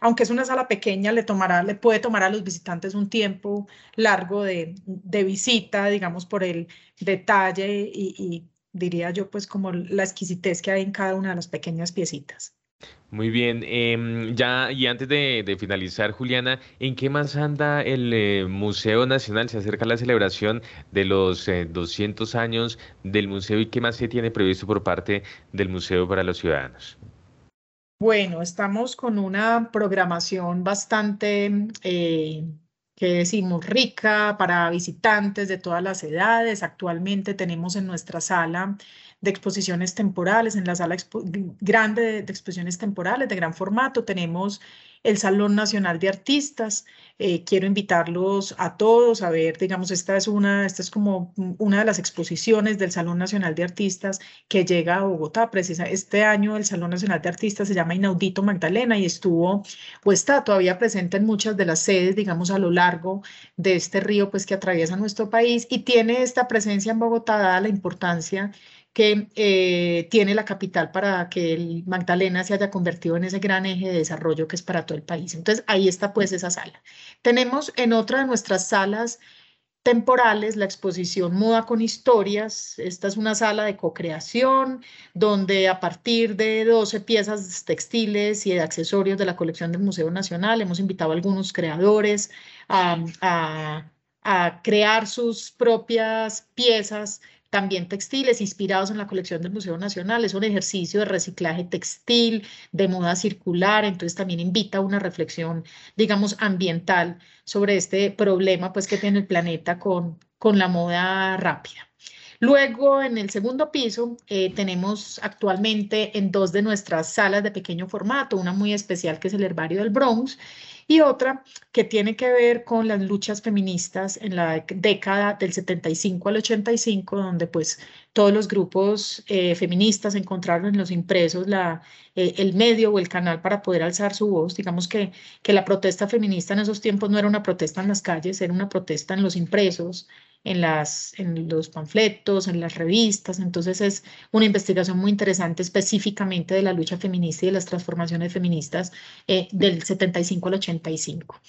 H: aunque es una sala pequeña, le, tomará, le puede tomar a los visitantes un tiempo largo de, visita, digamos, por el detalle y, y diría yo, pues como la exquisitez que hay en cada una de las pequeñas piecitas.
A: Muy bien, em, ya y antes de, finalizar, Juliana, ¿en qué más anda el eh, Museo Nacional? Se acerca la celebración de los 200 eh, años del museo y qué más se tiene previsto por parte del museo para los ciudadanos.
H: Bueno, estamos con una programación bastante, eh, que decimos, rica para visitantes de todas las edades. Actualmente tenemos en nuestra sala de exposiciones temporales, en la sala grande de, exposiciones temporales de gran formato. Tenemos el Salón Nacional de Artistas. Eh, quiero invitarlos a todos a ver, digamos, esta es una, esta es como una de las exposiciones del Salón Nacional de Artistas que llega a Bogotá. Precisa, este año el Salón Nacional de Artistas se llama Inaudito Magdalena y estuvo o está todavía presente en muchas de las sedes, digamos, a lo largo de este río, pues que atraviesa nuestro país y tiene esta presencia en Bogotá dada la importancia que eh, tiene la capital para que Magdalena se haya convertido en ese gran eje de desarrollo que es para todo el país. Entonces, ahí está pues esa sala. Tenemos en otra de nuestras salas temporales la exposición Moda con Historias. Esta es una sala de co-creación donde a partir de 12 piezas textiles y de accesorios de la colección del Museo Nacional hemos invitado a algunos creadores a, a crear sus propias piezas también textiles inspirados en la colección del Museo Nacional. Es un ejercicio de reciclaje textil, de moda circular, entonces también invita a una reflexión, digamos, ambiental sobre este problema pues, que tiene el planeta con, con la moda rápida. Luego, en el segundo piso, eh, tenemos actualmente en dos de nuestras salas de pequeño formato, una muy especial que es el Herbario del Bronx y otra que tiene que ver con las luchas feministas en la década del 75 al 85, donde pues todos los grupos eh, feministas encontraron en los impresos la, eh, el medio o el canal para poder alzar su voz. Digamos que, que la protesta feminista en esos tiempos no era una protesta en las calles, era una protesta en los impresos, en, las, en los panfletos, en las revistas. Entonces es una investigación muy interesante específicamente de la lucha feminista y de las transformaciones feministas eh, del 75 al 85.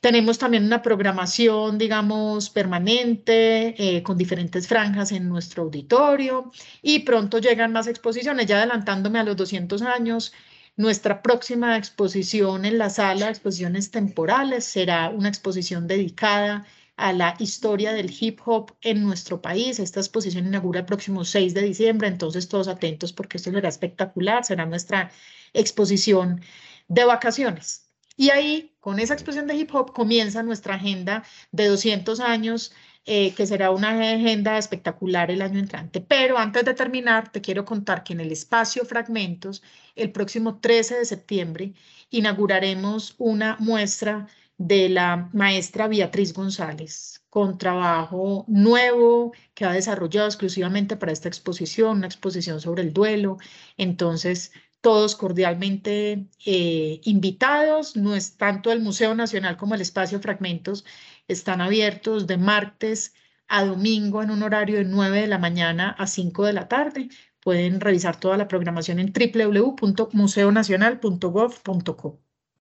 H: Tenemos también una programación, digamos, permanente eh, con diferentes franjas en nuestro auditorio y pronto llegan más exposiciones. Ya adelantándome a los 200 años, nuestra próxima exposición en la sala exposiciones temporales será una exposición dedicada a la historia del hip hop en nuestro país. Esta exposición inaugura el próximo 6 de diciembre, entonces todos atentos porque esto será espectacular, será nuestra exposición de vacaciones. Y ahí, con esa exposición de hip hop, comienza nuestra agenda de 200 años, eh, que será una agenda espectacular el año entrante. Pero antes de terminar, te quiero contar que en el espacio Fragmentos, el próximo 13 de septiembre, inauguraremos una muestra de la maestra Beatriz González, con trabajo nuevo que ha desarrollado exclusivamente para esta exposición, una exposición sobre el duelo. Entonces, todos cordialmente eh, invitados, no es tanto el Museo Nacional como el Espacio Fragmentos, están abiertos de martes a domingo en un horario de 9 de la mañana a 5 de la tarde. Pueden revisar toda la programación en www.museonacional.gov.co.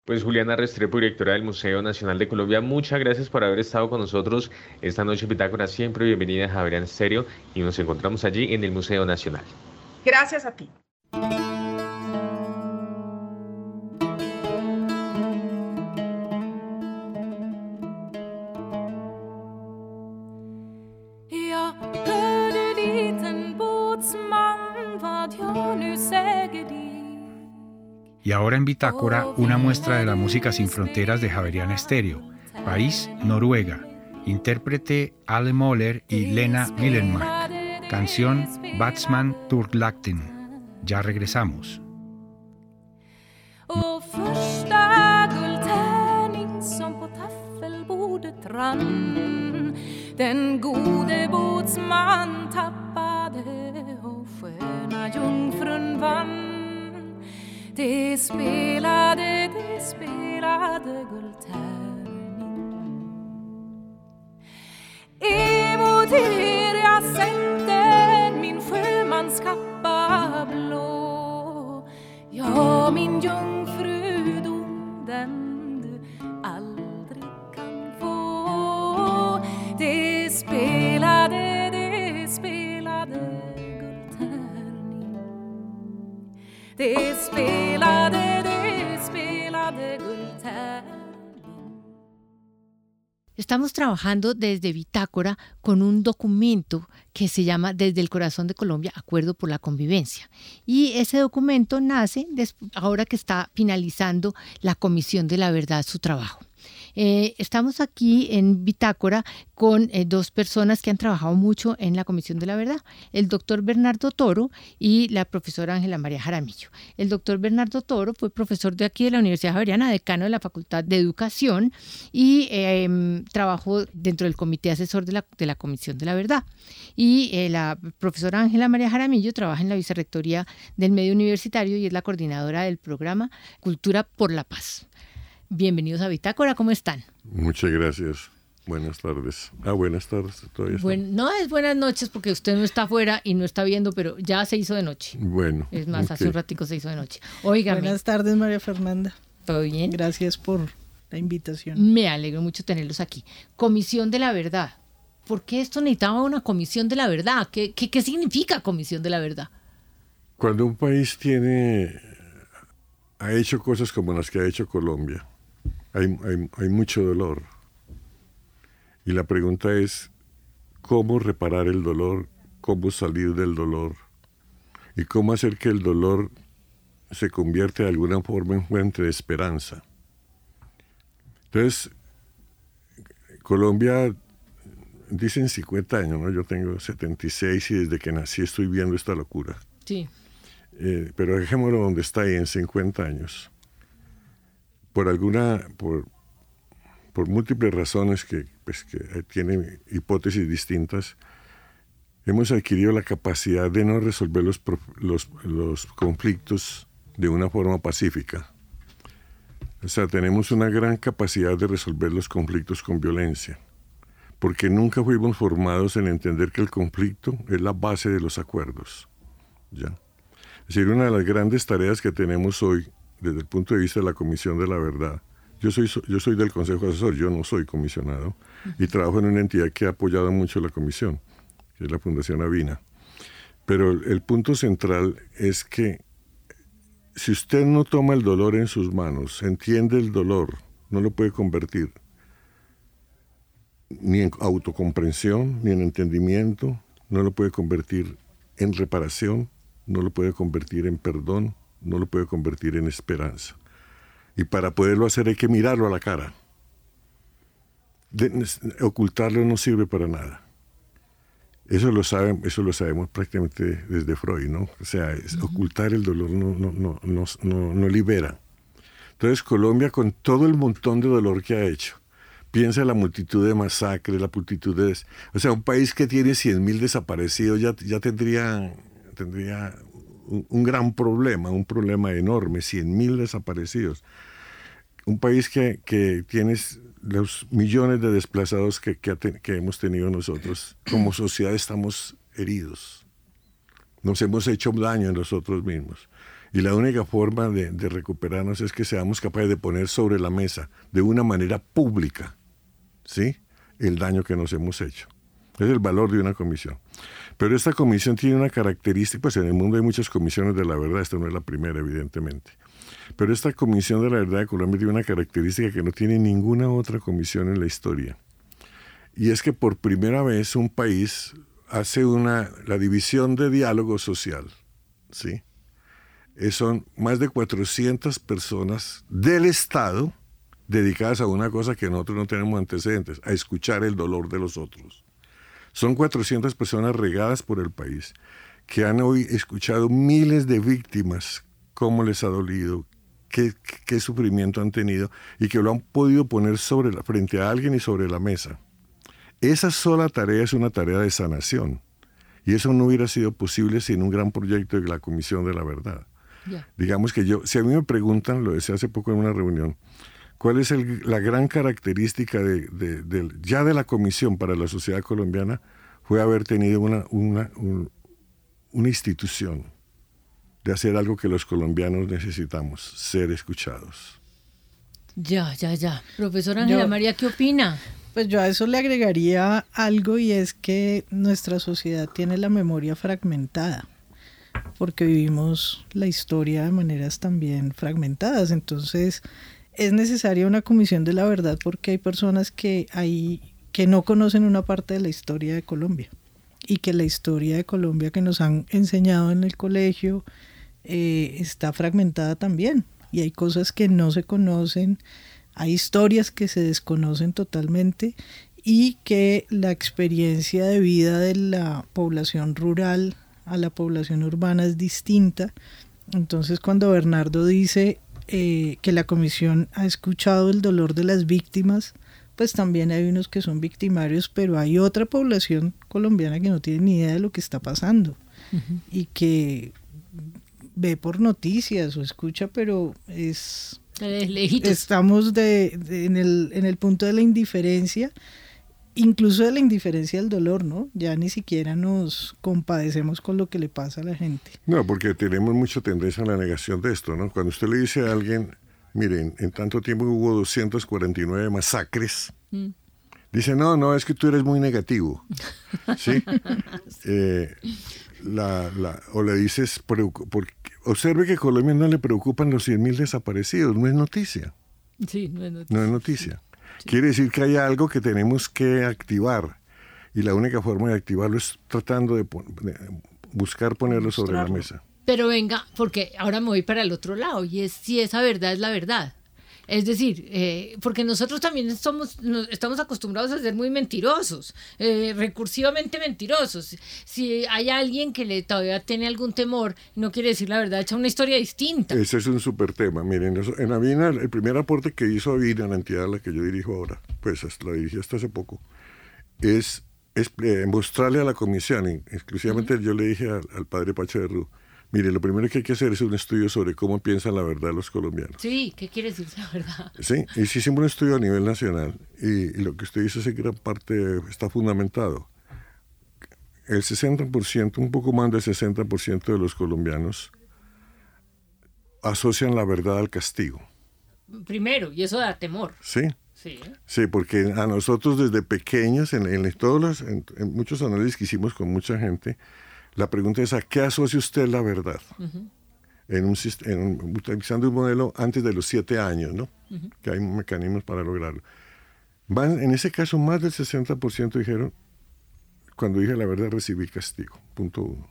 A: Pues Juliana Restrepo, directora del Museo Nacional de Colombia, muchas gracias por haber estado con nosotros esta noche en Bitácora. Siempre bienvenida a Javerian Stereo y nos encontramos allí en el Museo Nacional.
H: Gracias a ti.
E: Ahora en Bitácora, una muestra de la música sin fronteras de Javeriana Estéreo. País, Noruega. Intérprete Ale Moller y Lena Millenmark. Canción Batsman Turglakten. Ya regresamos.
I: Och första guldtärning som på taffelbordet rann Den gode båtsman tappade och sköna jungfrun vann Det spelade, det spelade guldtärning Emot er jag sänkte min sjömanskappa blå. Ja, min jungfrudom den du aldrig kan få. Det spelade, det spelade guldtärning Det spelade,
C: Estamos trabajando desde Bitácora con un documento que se llama Desde el Corazón de Colombia, Acuerdo por la Convivencia. Y ese documento nace ahora que está finalizando la Comisión de la Verdad su trabajo. Eh, estamos aquí en Bitácora con eh, dos personas que han trabajado mucho en la Comisión de la Verdad, el doctor Bernardo Toro y la profesora Ángela María Jaramillo. El doctor Bernardo Toro fue profesor de aquí de la Universidad Javeriana, decano de la Facultad de Educación y eh, trabajó dentro del comité asesor de la, de la Comisión de la Verdad. Y eh, la profesora Ángela María Jaramillo trabaja en la vicerrectoría del medio universitario y es la coordinadora del programa Cultura por la Paz. Bienvenidos a Bitácora, ¿cómo están?
J: Muchas gracias. Buenas tardes. Ah, buenas tardes. Todavía
C: no es buenas noches porque usted no está afuera y no está viendo, pero ya se hizo de noche.
J: Bueno.
C: Es más, hace un ratico se hizo de noche. Óigame,
K: Buenas tardes, María Fernanda.
C: ¿todo bien?
K: Gracias por la invitación.
C: Me alegro mucho tenerlos aquí. Comisión de la Verdad. ¿Por qué esto necesitaba una comisión de la verdad? ¿Qué, qué, qué significa comisión de la verdad?
J: Cuando un país tiene, ha hecho cosas como las que ha hecho Colombia, hay, hay- hay mucho dolor. Y la pregunta es, ¿cómo reparar el dolor? ¿Cómo salir del dolor? ¿Y cómo hacer que el dolor se convierta de alguna forma en fuente de esperanza? Entonces, Colombia, dicen 50 años, ¿no? Yo tengo 76 y desde que nací estoy viendo esta locura.
C: Sí.
J: Eh, pero dejémoslo donde está ahí en 50 años. Por alguna, por, por múltiples razones que, pues, que tienen hipótesis distintas, hemos adquirido la capacidad de no resolver los, los, los conflictos de una forma pacífica. O sea, tenemos una gran capacidad de resolver los conflictos con violencia, porque nunca fuimos formados en entender que el conflicto es la base de los acuerdos. ¿ya? Es decir, una de las grandes tareas que tenemos hoy, desde el punto de vista de la Comisión de la Verdad, yo soy, so- yo soy del Consejo Asesor, yo no soy comisionado, y trabajo en una entidad que ha apoyado mucho la Comisión, que es la Fundación Avina. Pero el, el punto central es que si usted no toma el dolor en sus manos, entiende el dolor, no lo puede convertir ni en autocomprensión, ni en entendimiento, no lo puede convertir en reparación, no lo puede convertir en perdón, no lo puede convertir en esperanza. Y para poderlo hacer hay que mirarlo a la cara. De- ocultarlo no sirve para nada. Eso lo, saben, eso lo sabemos prácticamente desde Freud, ¿no? O sea, es- ocultar el dolor no, no, no, no, no- no libera. Entonces Colombia, con todo el montón de dolor que ha hecho, piensa en la multitud de masacres, la multitud de... O sea, un país que tiene 100.000 desaparecidos ya, ya tendría, tendría un, gran problema, un problema enorme, 100.000 desaparecidos. Un país que, que tiene los millones de desplazados que, que hemos tenido nosotros, como sociedad estamos heridos. Nos hemos hecho daño a nosotros mismos. Y la única forma de, de, recuperarnos es que seamos capaces de poner sobre la mesa de una manera pública ¿sí? el daño que nos hemos hecho. Es el valor de una comisión. Pero esta comisión tiene una característica, pues en el mundo hay muchas comisiones de la verdad, esta no es la primera, evidentemente. Pero esta comisión de la verdad de Colombia tiene una característica que no tiene ninguna otra comisión en la historia. Y es que por primera vez un país hace una, la división de diálogo social, ¿sí? Eh, son más de 400 personas del Estado dedicadas a una cosa que nosotros no tenemos antecedentes, a escuchar el dolor de los otros. Son 400 personas regadas por el país que han hoy escuchado miles de víctimas, cómo les ha dolido, qué, qué sufrimiento han tenido y que lo han podido poner sobre la, frente a alguien y sobre la mesa. Esa sola tarea es una tarea de sanación. Y eso no hubiera sido posible sin un gran proyecto de la Comisión de la Verdad. Yeah. Digamos que yo, si a mí me preguntan, lo decía hace poco en una reunión, ¿cuál es el, la gran característica de, de, de, ya de la Comisión para la Sociedad Colombiana? Fue haber tenido una, una, un, una institución de hacer algo que los colombianos necesitamos, ser escuchados.
L: Ya, ya, ya. Profesor Ángela María, ¿qué opina?
K: Pues yo a eso le agregaría algo y es que nuestra sociedad tiene la memoria fragmentada, porque vivimos la historia de maneras también fragmentadas. Entonces es necesaria una comisión de la verdad porque hay personas que, hay, que no conocen una parte de la historia de Colombia y que la historia de Colombia que nos han enseñado en el colegio eh, está fragmentada también y hay cosas que no se conocen hay historias que se desconocen totalmente y que la experiencia de vida de la población rural a la población urbana es distinta. Entonces cuando Bernardo dice eh, que la comisión ha escuchado el dolor de las víctimas, pues también hay unos que son victimarios, pero hay otra población colombiana que no tiene ni idea de lo que está pasando uh -huh. y que ve por noticias o escucha, pero es Estamos de, de, en, el, en el punto de la indiferencia, incluso de la indiferencia del dolor, ¿no? Ya ni siquiera nos compadecemos con lo que le pasa a la gente.
J: No, porque tenemos mucha tendencia a la negación de esto, ¿no? Cuando usted le dice a alguien, miren, en tanto tiempo hubo 249 masacres, mm. dice, no, no, es que tú eres muy negativo, ¿sí? eh, la, la, o le dices, porque observe que a Colombia no le preocupan los 100.000 desaparecidos, no es noticia.
L: Sí, no es noticia.
J: No es noticia. Sí. Quiere decir que hay algo que tenemos que activar y la única forma de activarlo es tratando de, de buscar ponerlo sobre la mesa.
L: Pero venga, porque ahora me voy para el otro lado y es si esa verdad es la verdad. Es decir, eh, porque nosotros también somos, nos, estamos acostumbrados a ser muy mentirosos, eh, recursivamente mentirosos. Si hay alguien que le todavía tiene algún temor, no quiere decir la verdad, echa una historia distinta.
J: Ese es un súper tema. Miren, en Avina, el primer aporte que hizo Avina, la entidad a la que yo dirijo ahora, pues la dirigí hasta hace poco, es, es eh, mostrarle a la comisión, exclusivamente uh -huh. yo le dije al, al padre de Rú, Mire, lo primero que hay que hacer es un estudio sobre cómo piensan la verdad los colombianos.
L: Sí, ¿qué quiere decir la verdad?
J: Sí, y sí hicimos un estudio a nivel nacional y, y lo que usted dice es en gran parte está fundamentado. El 60%, un poco más del 60% de los colombianos asocian la verdad al castigo.
L: Primero, y eso da temor.
J: Sí. Sí. sí, porque a nosotros desde pequeños, en, en todos los, en, en muchos análisis que hicimos con mucha gente, la pregunta es, ¿a qué asocia usted la verdad? Uh -huh. en un, en un, utilizando un modelo antes de los siete años, ¿no? Uh -huh. Que hay mecanismos para lograrlo. Van, en ese caso, más del 60% dijeron, cuando dije la verdad recibí castigo. Punto uno.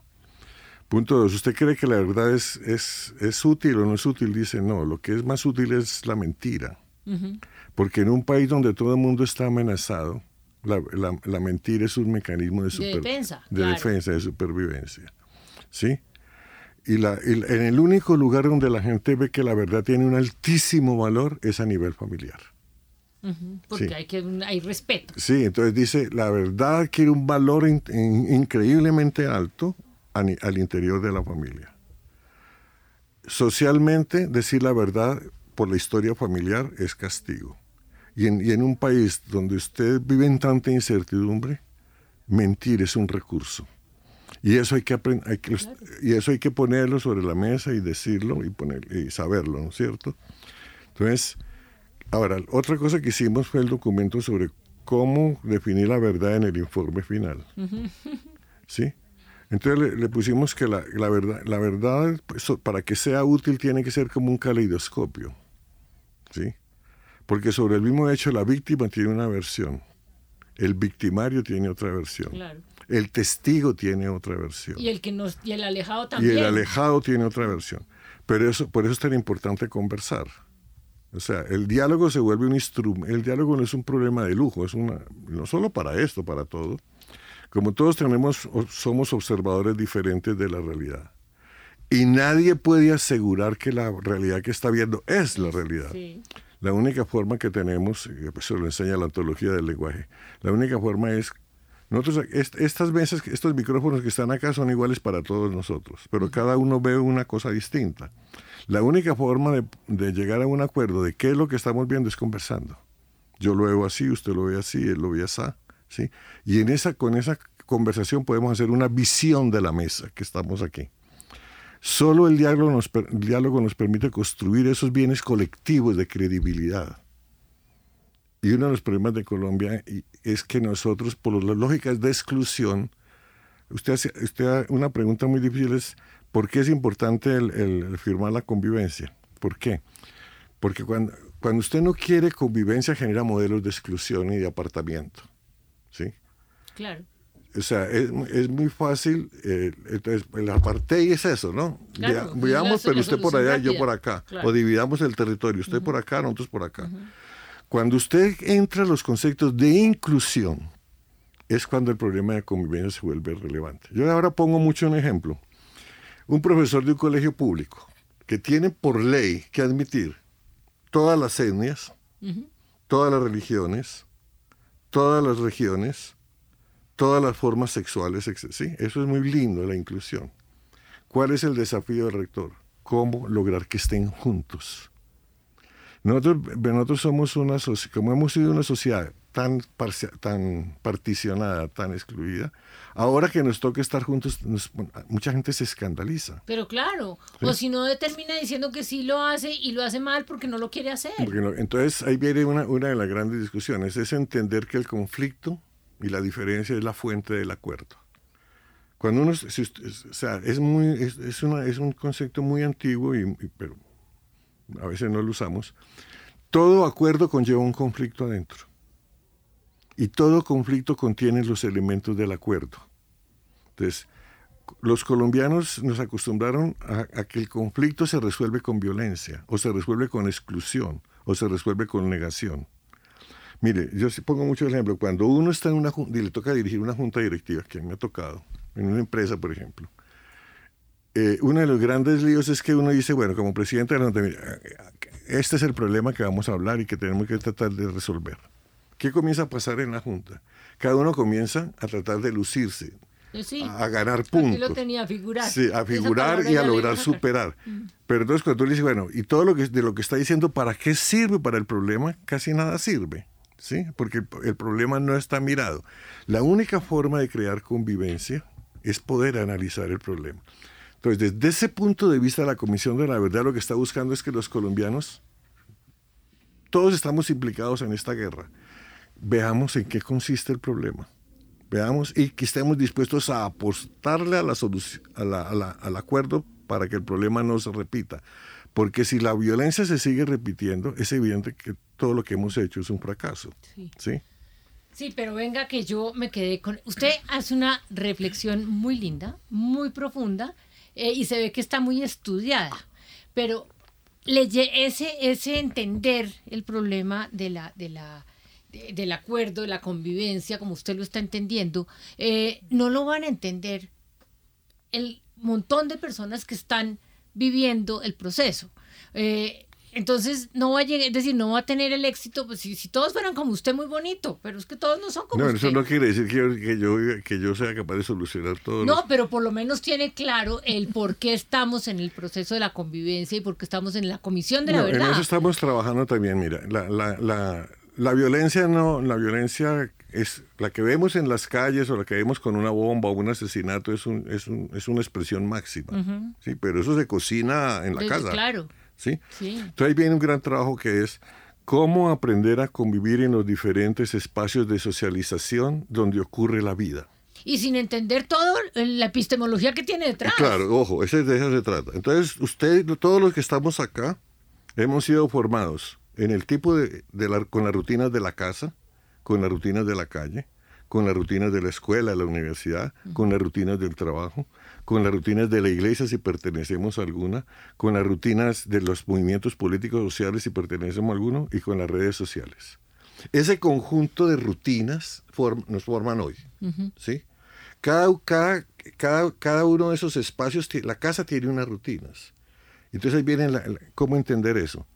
J: Punto dos, ¿usted cree que la verdad es, es, es útil o no es útil? Dice, no, lo que es más útil es la mentira. Uh -huh. Porque en un país donde todo el mundo está amenazado, la, la, la, mentira es un mecanismo de, super,
L: de defensa,
J: de,
L: claro.
J: defensa, de supervivencia. ¿Sí? Y, la, y, en el único lugar donde la gente ve que la verdad tiene un altísimo valor es a nivel familiar.
L: Uh -huh, porque sí. hay, que, hay respeto.
J: Sí, entonces dice, la verdad adquiere un valor in, in, increíblemente alto al interior de la familia. Socialmente, decir la verdad por la historia familiar es castigo. Y en, y en, un país donde usted vive en tanta incertidumbre, mentir es un recurso. Y eso hay que, hay que y eso hay que ponerlo sobre la mesa y decirlo y, poner, y saberlo, ¿no es cierto? Entonces, ahora, otra cosa que hicimos fue el documento sobre cómo definir la verdad en el informe final. ¿Sí? Entonces le, le pusimos que la, la verdad, la verdad pues, para que sea útil tiene que ser como un caleidoscopio. Porque sobre el mismo hecho la víctima tiene una versión, el victimario tiene otra versión,
C: Claro.
J: el testigo tiene otra versión
C: Y el que nos, y el alejado
J: y
C: también.
J: el alejado tiene otra versión. Pero eso, por eso es tan importante conversar. O sea, el diálogo se vuelve un instrumento. El diálogo no es un problema de lujo, es una, no solo para esto, para todo. Como todos tenemos, somos observadores diferentes de la realidad. Y nadie puede asegurar que la realidad que está viendo es la realidad.
C: Sí.
J: La única forma que tenemos, y eso lo enseña la ontología del lenguaje, la única forma es, nosotros, est- estas mesas, estos micrófonos que están acá son iguales para todos nosotros, pero cada uno ve una cosa distinta. La única forma de, de llegar a un acuerdo de qué es lo que estamos viendo es conversando. Yo lo veo así, usted lo ve así, él lo ve así, ¿sí? Y en esa, con esa conversación podemos hacer una visión de la mesa que estamos aquí. Solo el diálogo nos, permite construir esos bienes colectivos de credibilidad. Y uno de los problemas de Colombia es que nosotros, por las lógicas de exclusión, usted hace, usted una pregunta muy difícil es, ¿por qué es importante el- el firmar la convivencia? ¿Por qué? Porque cuando, cuando usted no quiere convivencia genera modelos de exclusión y de apartamiento. ¿sí?
C: Claro.
J: O sea, es, es muy fácil. eh, entonces, el apartheid es eso, ¿no?
C: Claro,
J: Vea- veamos, pero usted por allá y yo
C: rápida.
J: por acá.
C: Claro.
J: O dividamos el territorio, usted por acá, nosotros por acá. Cuando usted entra a los conceptos de inclusión, es cuando el problema de convivencia se vuelve relevante. Yo ahora pongo mucho un ejemplo. Un profesor de un colegio público que tiene por ley que admitir todas las etnias, todas las religiones, todas las regiones, todas las formas sexuales. ¿sí? Eso es muy lindo, la inclusión. ¿Cuál es el desafío del rector? ¿Cómo lograr que estén juntos? Nosotros, nosotros somos una como hemos sido una sociedad tan, tan particionada, tan excluida, ahora que nos toca estar juntos, nos- mucha gente se escandaliza.
C: Pero claro, o si no termina diciendo que sí lo hace y lo hace mal porque no lo quiere hacer.
J: No- entonces ahí viene una, una de las grandes discusiones, es entender que el conflicto y la diferencia es la fuente del acuerdo. Cuando uno, si o sea, es, muy, es, es una- es un concepto muy antiguo, y, y- pero a veces no lo usamos. Todo acuerdo conlleva un conflicto adentro. Y todo conflicto contiene los elementos del acuerdo. Entonces, los colombianos nos acostumbraron a, a que el conflicto se resuelve con violencia, o se resuelve con exclusión, o se resuelve con negación. Mire, yo pongo mucho el ejemplo. Cuando uno está en una junta y le toca dirigir una junta directiva, que me ha tocado, en una empresa, por ejemplo, eh, uno de los grandes líos es que uno dice, bueno, como presidente de la junta, este es el problema que vamos a hablar y que tenemos que tratar de resolver. ¿Qué comienza a pasar en la junta? Cada uno comienza a tratar de lucirse,
C: Sí.
J: a, a ganar
C: Aquí
J: puntos.
C: lo tenía a figurar.
J: Sí, a figurar y a lograr
C: a
J: superar. Pero entonces cuando tú le dices, bueno, y todo lo que de lo que está diciendo, ¿para qué sirve para el problema? Casi nada sirve, ¿sí? Porque el, problema no está mirado. La única forma de crear convivencia es poder analizar el problema. Entonces, desde ese punto de vista, la Comisión de la Verdad lo que está buscando es que los colombianos, todos estamos implicados en esta guerra, veamos en qué consiste el problema veamos y que estemos dispuestos a apostarle a la a al acuerdo para que el problema no se repita. Porque si la violencia se sigue repitiendo, es evidente que todo lo que hemos hecho es un fracaso.
C: Sí.
J: ¿sí?
C: Sí, pero venga que yo me quedé con... Usted hace una reflexión muy linda, muy profunda, eh, y se ve que está muy estudiada, pero le lle- ese, ese entender el problema de la, de la, de- del acuerdo, de la convivencia, como usted lo está entendiendo, eh, no lo van a entender el montón de personas que están viviendo el proceso. Eh, entonces no va a llegar, es decir, no va a tener el éxito, pues si, si todos fueran como usted muy bonito, pero es que todos no son como
J: No,
C: usted.
J: eso no quiere decir que yo, que yo, que yo sea capaz de solucionar todo.
C: No, pero por lo menos tiene claro el por qué estamos en el proceso de la convivencia y por qué estamos en la comisión de la
J: No, en
C: verdad.
J: eso estamos trabajando también. Mira, la, la, la, la violencia no, la violencia es la que vemos en las calles o la que vemos con una bomba o un asesinato es, un, es, un, es una expresión máxima. ¿sí? Pero eso se cocina en la
C: Desde-
J: casa.
C: Claro.
J: ¿sí?
C: Sí.
J: Entonces ahí viene un gran trabajo que es cómo aprender a convivir en los diferentes espacios de socialización donde ocurre la vida.
C: Y sin entender todo la epistemología que tiene detrás.
J: Claro, ojo, ese, de eso se trata. Entonces, usted, todos los que estamos acá, hemos sido formados en el tipo de, de la- con las rutinas de la casa, con las rutinas de la calle, con las rutinas de la escuela, de la universidad, con las rutinas del trabajo, con las rutinas de la iglesia si pertenecemos a alguna, con las rutinas de los movimientos políticos sociales si pertenecemos a alguno y con las redes sociales. Ese conjunto de rutinas form- nos forman hoy. ¿sí? Cada, cada, cada, cada uno de esos espacios, la casa tiene unas rutinas. Entonces ahí viene la- la- cómo entender eso.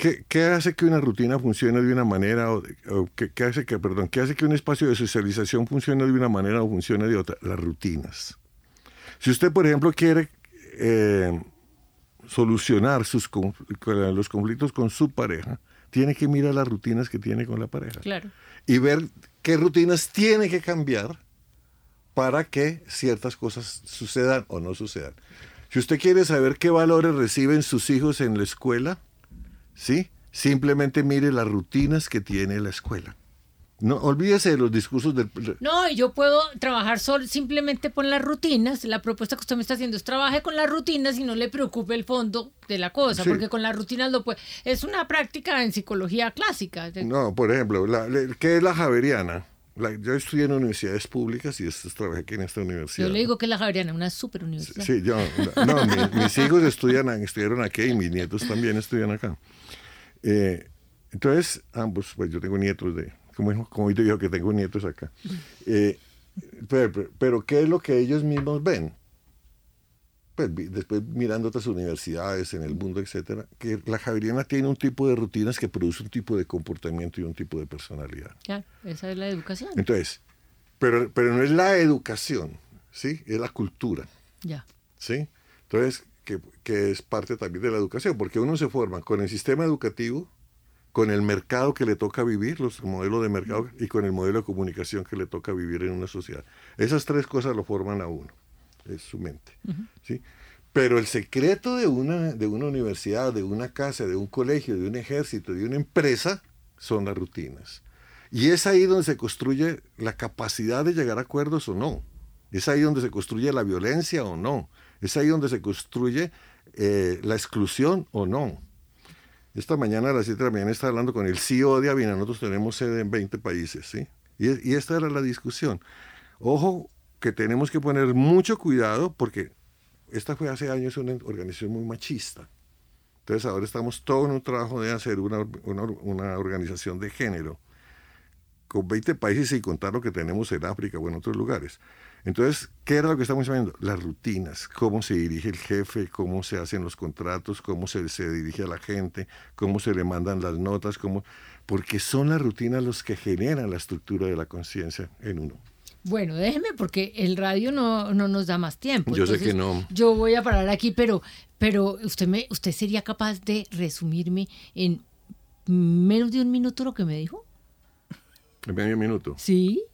J: ¿Qué, qué hace que una rutina funcione de una manera o, o qué, qué hace que, perdón, qué hace que un espacio de socialización funcione de una manera o funcione de otra? Las rutinas. Si usted, por ejemplo, quiere eh, solucionar sus los conflictos con su pareja, tiene que mirar las rutinas que tiene con la pareja
C: Claro.
J: y ver qué rutinas tiene que cambiar para que ciertas cosas sucedan o no sucedan. Si usted quiere saber qué valores reciben sus hijos en la escuela, ¿sí? Simplemente mire las rutinas que tiene la escuela. No olvídese de los discursos del
C: No, y yo puedo trabajar solo, simplemente con las rutinas. La propuesta que usted me está haciendo es trabaje con las rutinas y no le preocupe el fondo de la cosa,
J: Sí.
C: porque con las rutinas lo puede. Es una práctica en psicología clásica.
J: No, por ejemplo, la- ¿qué es la javeriana? La- yo estudié en universidades públicas y después trabajé aquí en esta universidad.
C: Yo le digo que es la Javeriana, una super universidad.
J: Sí, yo, no, mi- mis hijos estudian, estudiaron aquí y mis nietos también estudian acá. Eh, entonces, ambos, pues yo tengo nietos de, como, como yo digo que tengo nietos acá. Eh, pero, pero- pero, ¿qué es lo que ellos mismos ven? Pues después mirando otras universidades en el mundo, etcétera, que la Javeriana tiene un tipo de rutinas que produce un tipo de comportamiento y un tipo de personalidad.
C: Claro, esa es la educación.
J: Entonces, pero, pero no es la educación, ¿sí? Es la cultura.
C: Ya.
J: ¿sí? Entonces, que, que es parte también de la educación, porque uno se forma con el sistema educativo, con el mercado que le toca vivir, los modelos de mercado, y con el modelo de comunicación que le toca vivir en una sociedad. Esas tres cosas lo forman a uno, es su mente, ¿sí? Pero el secreto de una, de una universidad, de una casa, de un colegio, de un ejército, de una empresa, son las rutinas. Y es ahí donde se construye la capacidad de llegar a acuerdos o no. Es ahí donde se construye la violencia o no. Es ahí donde se construye eh, la exclusión o no. Esta mañana a las 7 de la mañana estaba hablando con el CEO de Avina. Nosotros tenemos sede en 20 países, ¿sí? Y, esta era la discusión. Ojo que tenemos que poner mucho cuidado porque esta fue hace años una organización muy machista. Entonces ahora estamos todo en un trabajo de hacer una organización de género con 20 países y contar lo que tenemos en África o en otros lugares. Entonces, ¿qué era lo que estamos viendo? Las rutinas, cómo se dirige el jefe, cómo se hacen los contratos, cómo se, se dirige a la gente, cómo se le mandan las notas, cómo... porque son las rutinas los que generan la estructura de la conciencia en uno.
C: Bueno, déjeme porque el radio no, no nos da más tiempo.
J: Yo sé que no.
C: Yo voy a parar aquí, pero, pero usted, me, usted sería capaz de resumirme en menos de un minuto lo que me dijo.
J: En medio minuto.
C: Sí.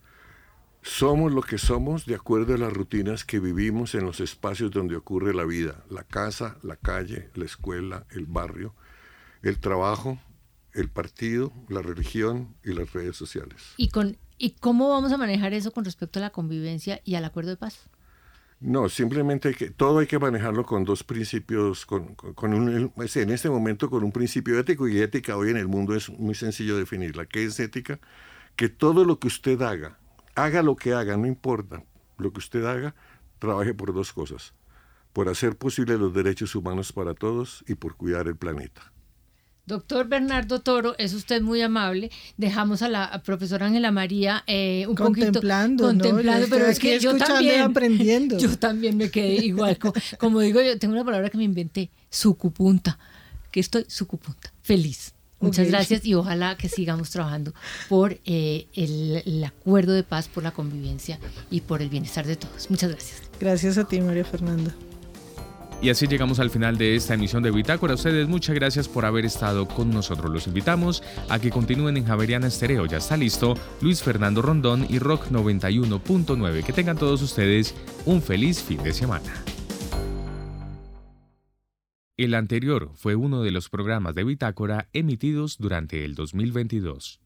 J: Somos lo que somos de acuerdo a las rutinas que vivimos en los espacios donde ocurre la vida. La casa, la calle, la escuela, el barrio, el trabajo, el partido, la religión y las redes sociales.
C: ¿Y, con, ¿Y cómo vamos a manejar eso con respecto a la convivencia y al acuerdo de paz?
J: No, simplemente hay que, todo hay que manejarlo con dos principios, con, con- un, en este momento con un principio ético y ética hoy en el mundo es muy sencillo definirla. ¿Qué es ética? Que todo lo que usted haga, haga lo que haga, no importa lo que usted haga, trabaje por dos cosas. Por hacer posible los derechos humanos para todos y por cuidar el planeta.
C: Doctor Bernardo Toro, es usted muy amable. Dejamos a la profesora Ángela María eh, un
K: Contemplando,
C: poquito
K: ¿no?
C: Contemplando,
K: estoy
C: pero es que yo
K: escuchando y
C: también
K: aprendiendo.
C: Yo también me quedé igual. co- Como, digo yo, tengo una palabra que me inventé, sucupunta, que estoy sucupunta, feliz. Muchas gracias y ojalá que sigamos trabajando por eh, el, el acuerdo de paz, por la convivencia y por el bienestar de todos. Muchas gracias.
K: Gracias a ti, María Fernanda.
A: Y así llegamos al final de esta emisión de Bitácora. A ustedes muchas gracias por haber estado con nosotros. Los invitamos a que continúen en Javeriana Estereo. Ya está listo Luis Fernando Rondón y Rock 91.9. Que tengan todos ustedes un feliz fin de semana. El anterior fue uno de los programas de Bitácora emitidos durante el 2022.